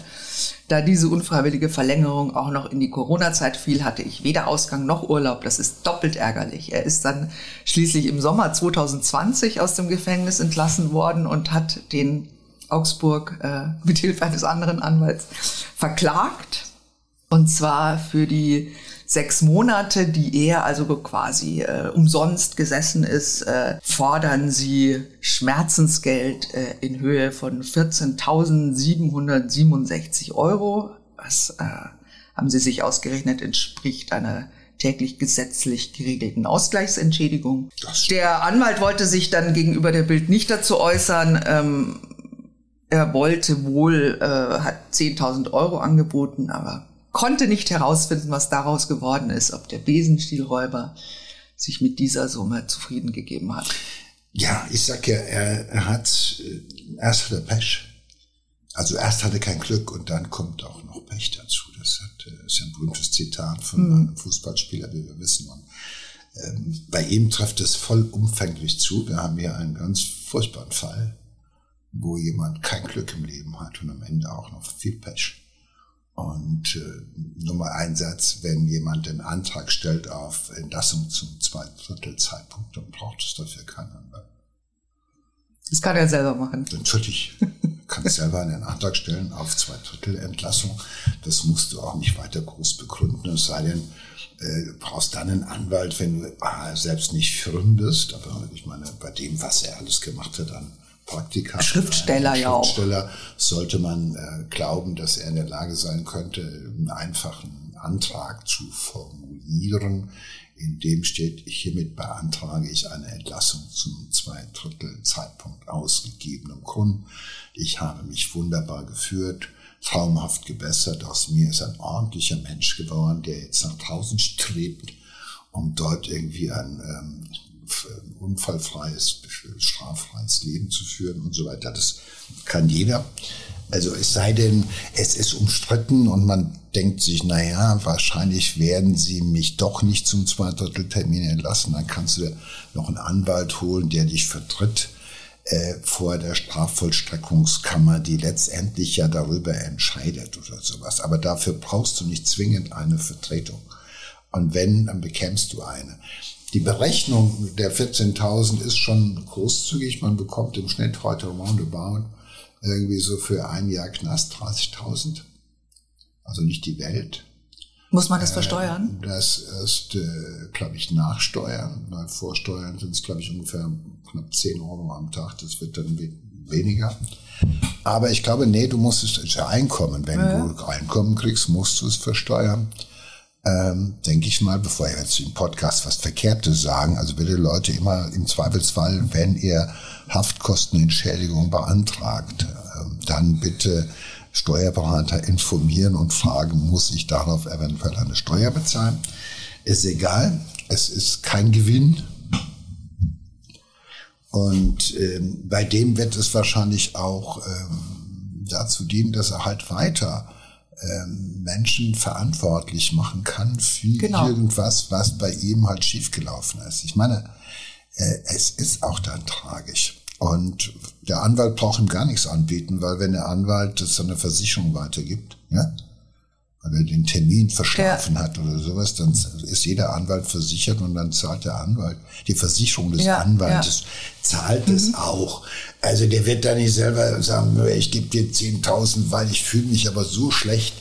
Da diese unfreiwillige Verlängerung auch noch in die Corona-Zeit fiel, hatte ich weder Ausgang noch Urlaub. Das ist doppelt ärgerlich. Er ist dann schließlich im Sommer 2020 aus dem Gefängnis entlassen worden und hat den Augsburg äh, mit Hilfe eines anderen Anwalts verklagt. Und zwar für die sechs Monate, die er also quasi äh, umsonst gesessen ist, äh, fordern sie Schmerzensgeld äh, in Höhe von 14.767 Euro. Was äh, haben sie sich ausgerechnet, entspricht einer täglich gesetzlich geregelten Ausgleichsentschädigung. Der Anwalt wollte sich dann gegenüber der Bild nicht dazu äußern. Ähm, er wollte wohl, äh, hat 10.000 Euro angeboten, aber konnte nicht herausfinden, was daraus geworden ist, ob der Besenstielräuber sich mit dieser Summe zufrieden gegeben hat. Ja, ich sag ja, er, er hat, äh, erst hat er Pech. Also erst hatte er kein Glück und dann kommt auch noch Pech dazu. Das hat, äh, ist ja ein berühmtes Zitat von mhm. einem Fußballspieler, wie wir wissen. Und, ähm, bei ihm trifft es vollumfänglich zu. Wir haben hier einen ganz furchtbaren Fall, wo jemand kein Glück im Leben hat und am Ende auch noch viel Pech. Und äh, Nummer ein Satz, wenn jemand den Antrag stellt auf Entlassung zum Zweidrittelzeitpunkt, dann braucht es dafür keinen Anwalt. Das kann er selber machen. Natürlich. kann selber einen Antrag stellen auf Zweidrittelentlassung. Das musst du auch nicht weiter groß begründen, es sei denn, äh, du brauchst dann einen Anwalt, wenn du ah, selbst nicht firm bist. Aber ich meine, bei dem, was er alles gemacht hat, dann Praktika. Schriftsteller ja auch. Schriftsteller sollte man äh, glauben, dass er in der Lage sein könnte, einen einfachen Antrag zu formulieren, in dem steht, hiermit beantrage ich eine Entlassung zum Zweidrittel Zeitpunkt ausgegebenem Grund. Ich habe mich wunderbar geführt, traumhaft gebessert. Aus mir ist ein ordentlicher Mensch geworden, der jetzt nach draußen strebt, um dort irgendwie ein ähm, unfallfreies, straffreies Leben zu führen und so weiter. Das kann jeder. Also es sei denn, es ist umstritten und man denkt sich, na ja, wahrscheinlich werden sie mich doch nicht zum Zweidritteltermin entlassen. Dann kannst du noch einen Anwalt holen, der dich vertritt äh, vor der Strafvollstreckungskammer, die letztendlich ja darüber entscheidet oder sowas. Aber dafür brauchst du nicht zwingend eine Vertretung. Und wenn, dann bekämst du eine. Die Berechnung der 14.000 ist schon großzügig. Man bekommt im Schnitt heute roundabout irgendwie so für ein Jahr Knast 30.000. Also nicht die Welt. Muss man das versteuern? Äh, das ist, äh, glaube ich, Nachsteuern. Vorsteuern sind es, glaube ich, ungefähr knapp 10 Euro am Tag. Das wird dann weniger. Aber ich glaube, nee, du musst es, ist ja Einkommen. Wenn ja. du Einkommen kriegst, musst du es versteuern ähm, denke ich mal, bevor ihr jetzt im Podcast was Verkehrtes sagen, also bitte Leute immer im Zweifelsfall, wenn ihr Haftkostenentschädigung beantragt, äh, dann bitte Steuerberater informieren und fragen, muss ich darauf eventuell eine Steuer bezahlen? Ist egal, es ist kein Gewinn. Und ähm, bei dem wird es wahrscheinlich auch ähm, dazu dienen, dass er halt weiter ähm, Menschen verantwortlich machen kann für genau. irgendwas, was bei ihm halt schiefgelaufen ist. Ich meine, äh, es ist auch dann tragisch. Und der Anwalt braucht ihm gar nichts anbieten, weil wenn der Anwalt das an eine Versicherung weitergibt, ja, weil er den Termin verschlafen ja. hat oder sowas, dann ist jeder Anwalt versichert und dann zahlt der Anwalt. Die Versicherung des ja, Anwaltes ja. zahlt mhm. es auch. Also der wird da nicht selber sagen, ich gebe dir 10.000, weil ich fühle mich aber so schlecht.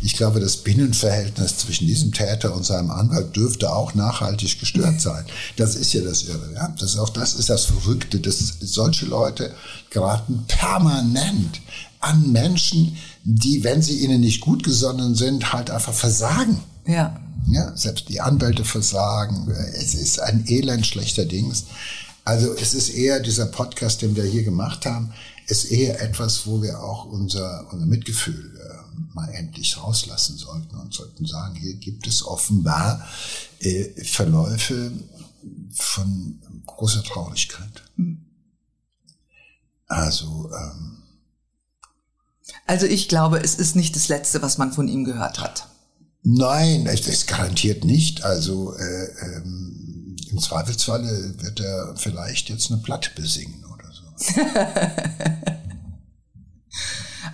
Ich glaube, das Binnenverhältnis zwischen diesem Täter und seinem Anwalt dürfte auch nachhaltig gestört sein. Das ist ja das Irre. Ja? Das, auch das ist das Verrückte, dass solche Leute geraten permanent an Menschen, die, wenn sie ihnen nicht gut gesonnen sind, halt einfach versagen. Ja. Ja, selbst die Anwälte versagen. Es ist ein elend schlechter Dings. Also es ist eher dieser Podcast, den wir hier gemacht haben, ist eher etwas, wo wir auch unser, unser Mitgefühl äh, mal endlich rauslassen sollten und sollten sagen, hier gibt es offenbar äh, Verläufe von großer Traurigkeit. Hm. Also ähm, also ich glaube, es ist nicht das Letzte, was man von ihm gehört hat. Nein, es ist garantiert nicht. Also äh, ähm, im Zweifelsfalle wird er vielleicht jetzt eine Platte besingen oder so. [laughs]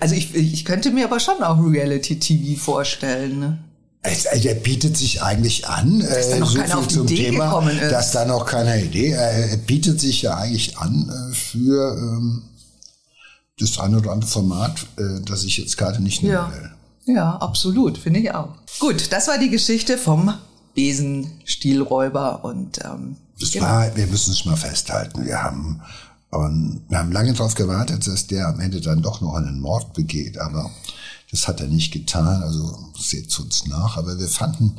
Also ich, ich könnte mir aber schon auch Reality-TV vorstellen. Ne? Es, äh, der bietet sich eigentlich an, dass da noch so viel zum Idee Thema, dass da noch keine Idee. Er bietet sich ja eigentlich an äh, für ähm, das eine oder andere Format, äh, das ich jetzt gerade nicht nennen ja. will. Ja, absolut, finde ich auch. Gut, das war die Geschichte vom Besenstielräuber und ähm, das genau. war, wir müssen es mal festhalten. Wir haben und wir haben lange darauf gewartet, dass der am Ende dann doch noch einen Mord begeht, aber das hat er nicht getan. Also seht uns nach. Aber wir fanden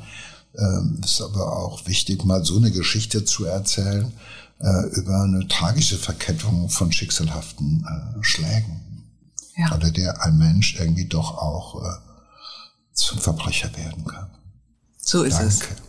ähm, es aber auch wichtig, mal so eine Geschichte zu erzählen äh, über eine tragische Verkettung von schicksalhaften äh, Schlägen. Ja. Oder der ein Mensch irgendwie doch auch äh, zum Verbrecher werden kann. So ist Danke. es.